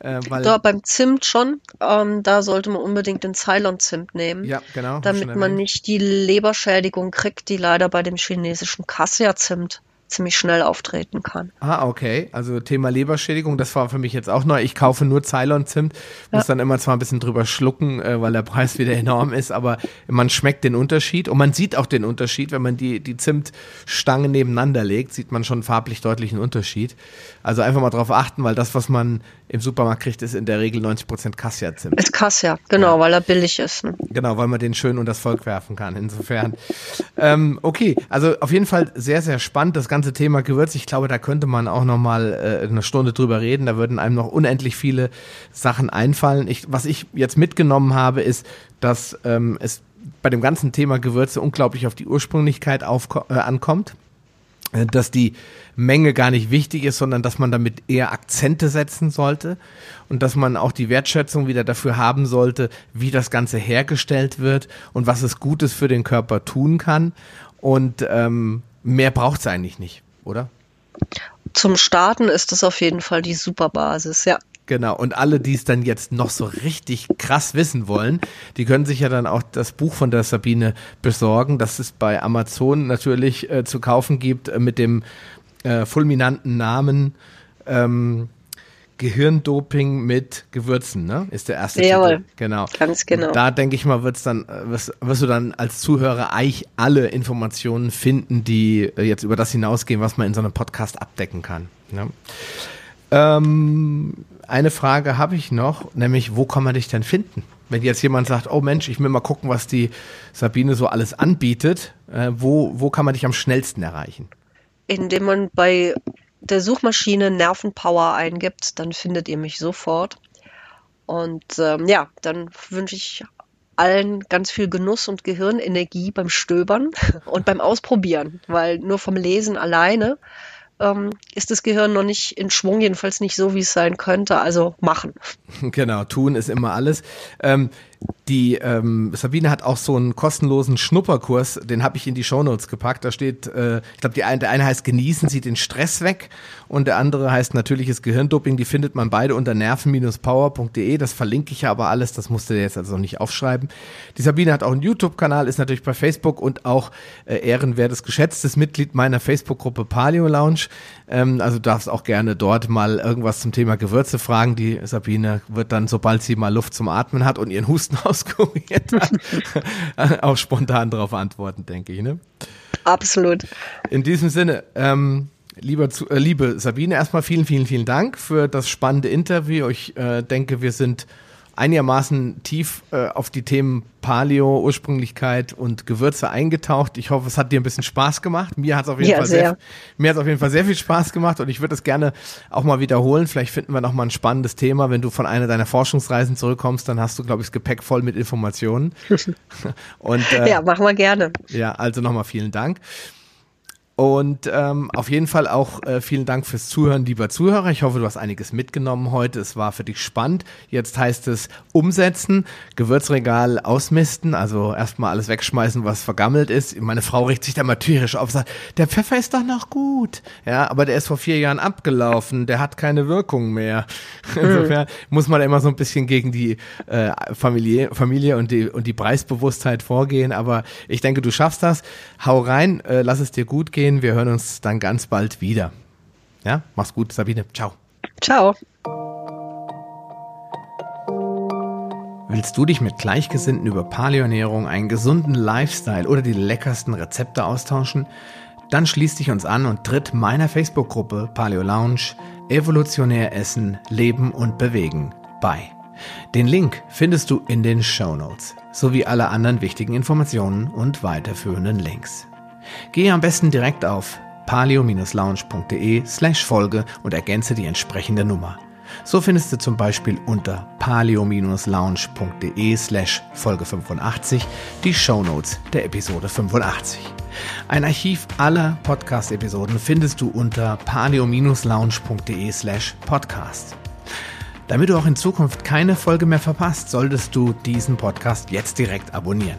Äh, da beim Zimt schon, ähm, da sollte man unbedingt den Ceylon-Zimt nehmen. Ja, genau. Damit man nicht die Leberschädigung kriegt, die leider bei dem chinesischen Cassia-Zimt ziemlich schnell auftreten kann. Ah, okay. Also Thema Leberschädigung, das war für mich jetzt auch neu. Ich kaufe nur Ceylon-Zimt, muss ja. dann immer zwar ein bisschen drüber schlucken, äh, weil der Preis wieder enorm ist, aber man schmeckt den Unterschied und man sieht auch den Unterschied, wenn man die, die Zimtstangen nebeneinander legt, sieht man schon farblich deutlichen Unterschied. Also einfach mal drauf achten, weil das, was man im Supermarkt kriegt, ist in der Regel 90% Cassia-Zimt. Ist Cassia, genau, ja. weil er billig ist. Ne? Genau, weil man den schön unter das Volk werfen kann. Insofern. ähm, okay, also auf jeden Fall sehr, sehr spannend, das ganze Thema Gewürz. Ich glaube, da könnte man auch noch mal äh, eine Stunde drüber reden. Da würden einem noch unendlich viele Sachen einfallen. Ich, was ich jetzt mitgenommen habe, ist, dass ähm, es bei dem ganzen Thema Gewürze unglaublich auf die Ursprünglichkeit auf, äh, ankommt. Äh, dass die Menge gar nicht wichtig ist, sondern dass man damit eher Akzente setzen sollte und dass man auch die Wertschätzung wieder dafür haben sollte, wie das Ganze hergestellt wird und was es Gutes für den Körper tun kann. Und ähm, mehr braucht es eigentlich nicht, oder? Zum Starten ist das auf jeden Fall die Superbasis, ja. Genau, und alle, die es dann jetzt noch so richtig krass wissen wollen, die können sich ja dann auch das Buch von der Sabine besorgen, das es bei Amazon natürlich äh, zu kaufen gibt, äh, mit dem äh, fulminanten Namen ähm, Gehirndoping mit Gewürzen, ne? Ist der erste Jawohl, Titel. Genau. Ganz genau. Da denke ich mal, wird's dann, wirst, wirst du dann als Zuhörer eigentlich alle Informationen finden, die äh, jetzt über das hinausgehen, was man in so einem Podcast abdecken kann. Ne? Ähm, eine Frage habe ich noch, nämlich wo kann man dich denn finden? Wenn jetzt jemand sagt, oh Mensch, ich will mal gucken, was die Sabine so alles anbietet, äh, wo, wo kann man dich am schnellsten erreichen? Indem man bei der Suchmaschine Nervenpower eingibt, dann findet ihr mich sofort. Und ähm, ja, dann wünsche ich allen ganz viel Genuss und Gehirnenergie beim Stöbern und beim Ausprobieren, weil nur vom Lesen alleine ähm, ist das Gehirn noch nicht in Schwung, jedenfalls nicht so, wie es sein könnte. Also machen. Genau, tun ist immer alles. Ähm, die ähm, Sabine hat auch so einen kostenlosen Schnupperkurs, den habe ich in die Shownotes gepackt. Da steht, äh, ich glaube, ein, der eine heißt Genießen Sie den Stress weg und der andere heißt natürliches Gehirndoping. Die findet man beide unter nerven-power.de. Das verlinke ich ja aber alles, das musste ihr jetzt also nicht aufschreiben. Die Sabine hat auch einen YouTube-Kanal, ist natürlich bei Facebook und auch äh, ehrenwertes, geschätztes Mitglied meiner Facebook-Gruppe Paleo Lounge. Ähm, also darfst auch gerne dort mal irgendwas zum Thema Gewürze fragen. Die Sabine wird dann, sobald sie mal Luft zum Atmen hat und ihren Husten auskuriert hat, auch spontan darauf antworten, denke ich. Ne? Absolut. In diesem Sinne, ähm, lieber, äh, liebe Sabine, erstmal vielen, vielen, vielen Dank für das spannende Interview. Ich äh, denke, wir sind einigermaßen tief äh, auf die Themen Paleo, Ursprünglichkeit und Gewürze eingetaucht. Ich hoffe, es hat dir ein bisschen Spaß gemacht. Mir hat es auf jeden ja, Fall sehr. sehr, mir hat auf jeden Fall sehr viel Spaß gemacht und ich würde es gerne auch mal wiederholen. Vielleicht finden wir noch mal ein spannendes Thema. Wenn du von einer deiner Forschungsreisen zurückkommst, dann hast du, glaube ich, das Gepäck voll mit Informationen. und, äh, ja, machen wir gerne. Ja, also nochmal vielen Dank. Und ähm, auf jeden Fall auch äh, vielen Dank fürs Zuhören, lieber Zuhörer. Ich hoffe, du hast einiges mitgenommen heute. Es war für dich spannend. Jetzt heißt es umsetzen, Gewürzregal ausmisten, also erstmal alles wegschmeißen, was vergammelt ist. Meine Frau richtet sich da mal tierisch auf und sagt, der Pfeffer ist doch noch gut. Ja, aber der ist vor vier Jahren abgelaufen, der hat keine Wirkung mehr. Hm. Insofern muss man da immer so ein bisschen gegen die äh, Familie, Familie und die, und die Preisbewusstheit vorgehen. Aber ich denke, du schaffst das. Hau rein, äh, lass es dir gut gehen gehen. Wir hören uns dann ganz bald wieder. Ja, mach's gut, Sabine. Ciao. Ciao. Willst du dich mit Gleichgesinnten über Paleoernährung, einen gesunden Lifestyle oder die leckersten Rezepte austauschen? Dann schließ dich uns an und tritt meiner Facebook-Gruppe Paleo Lounge Evolutionär Essen, Leben und Bewegen bei. Den Link findest du in den Show Notes sowie alle anderen wichtigen Informationen und weiterführenden Links. Gehe am besten direkt auf palio-lounge.de slash Folge und ergänze die entsprechende Nummer. So findest du zum Beispiel unter palio-lounge.de slash Folge 85 die Shownotes der Episode 85. Ein Archiv aller Podcast-Episoden findest du unter palio-lounge.de slash podcast. Damit du auch in Zukunft keine Folge mehr verpasst, solltest du diesen Podcast jetzt direkt abonnieren.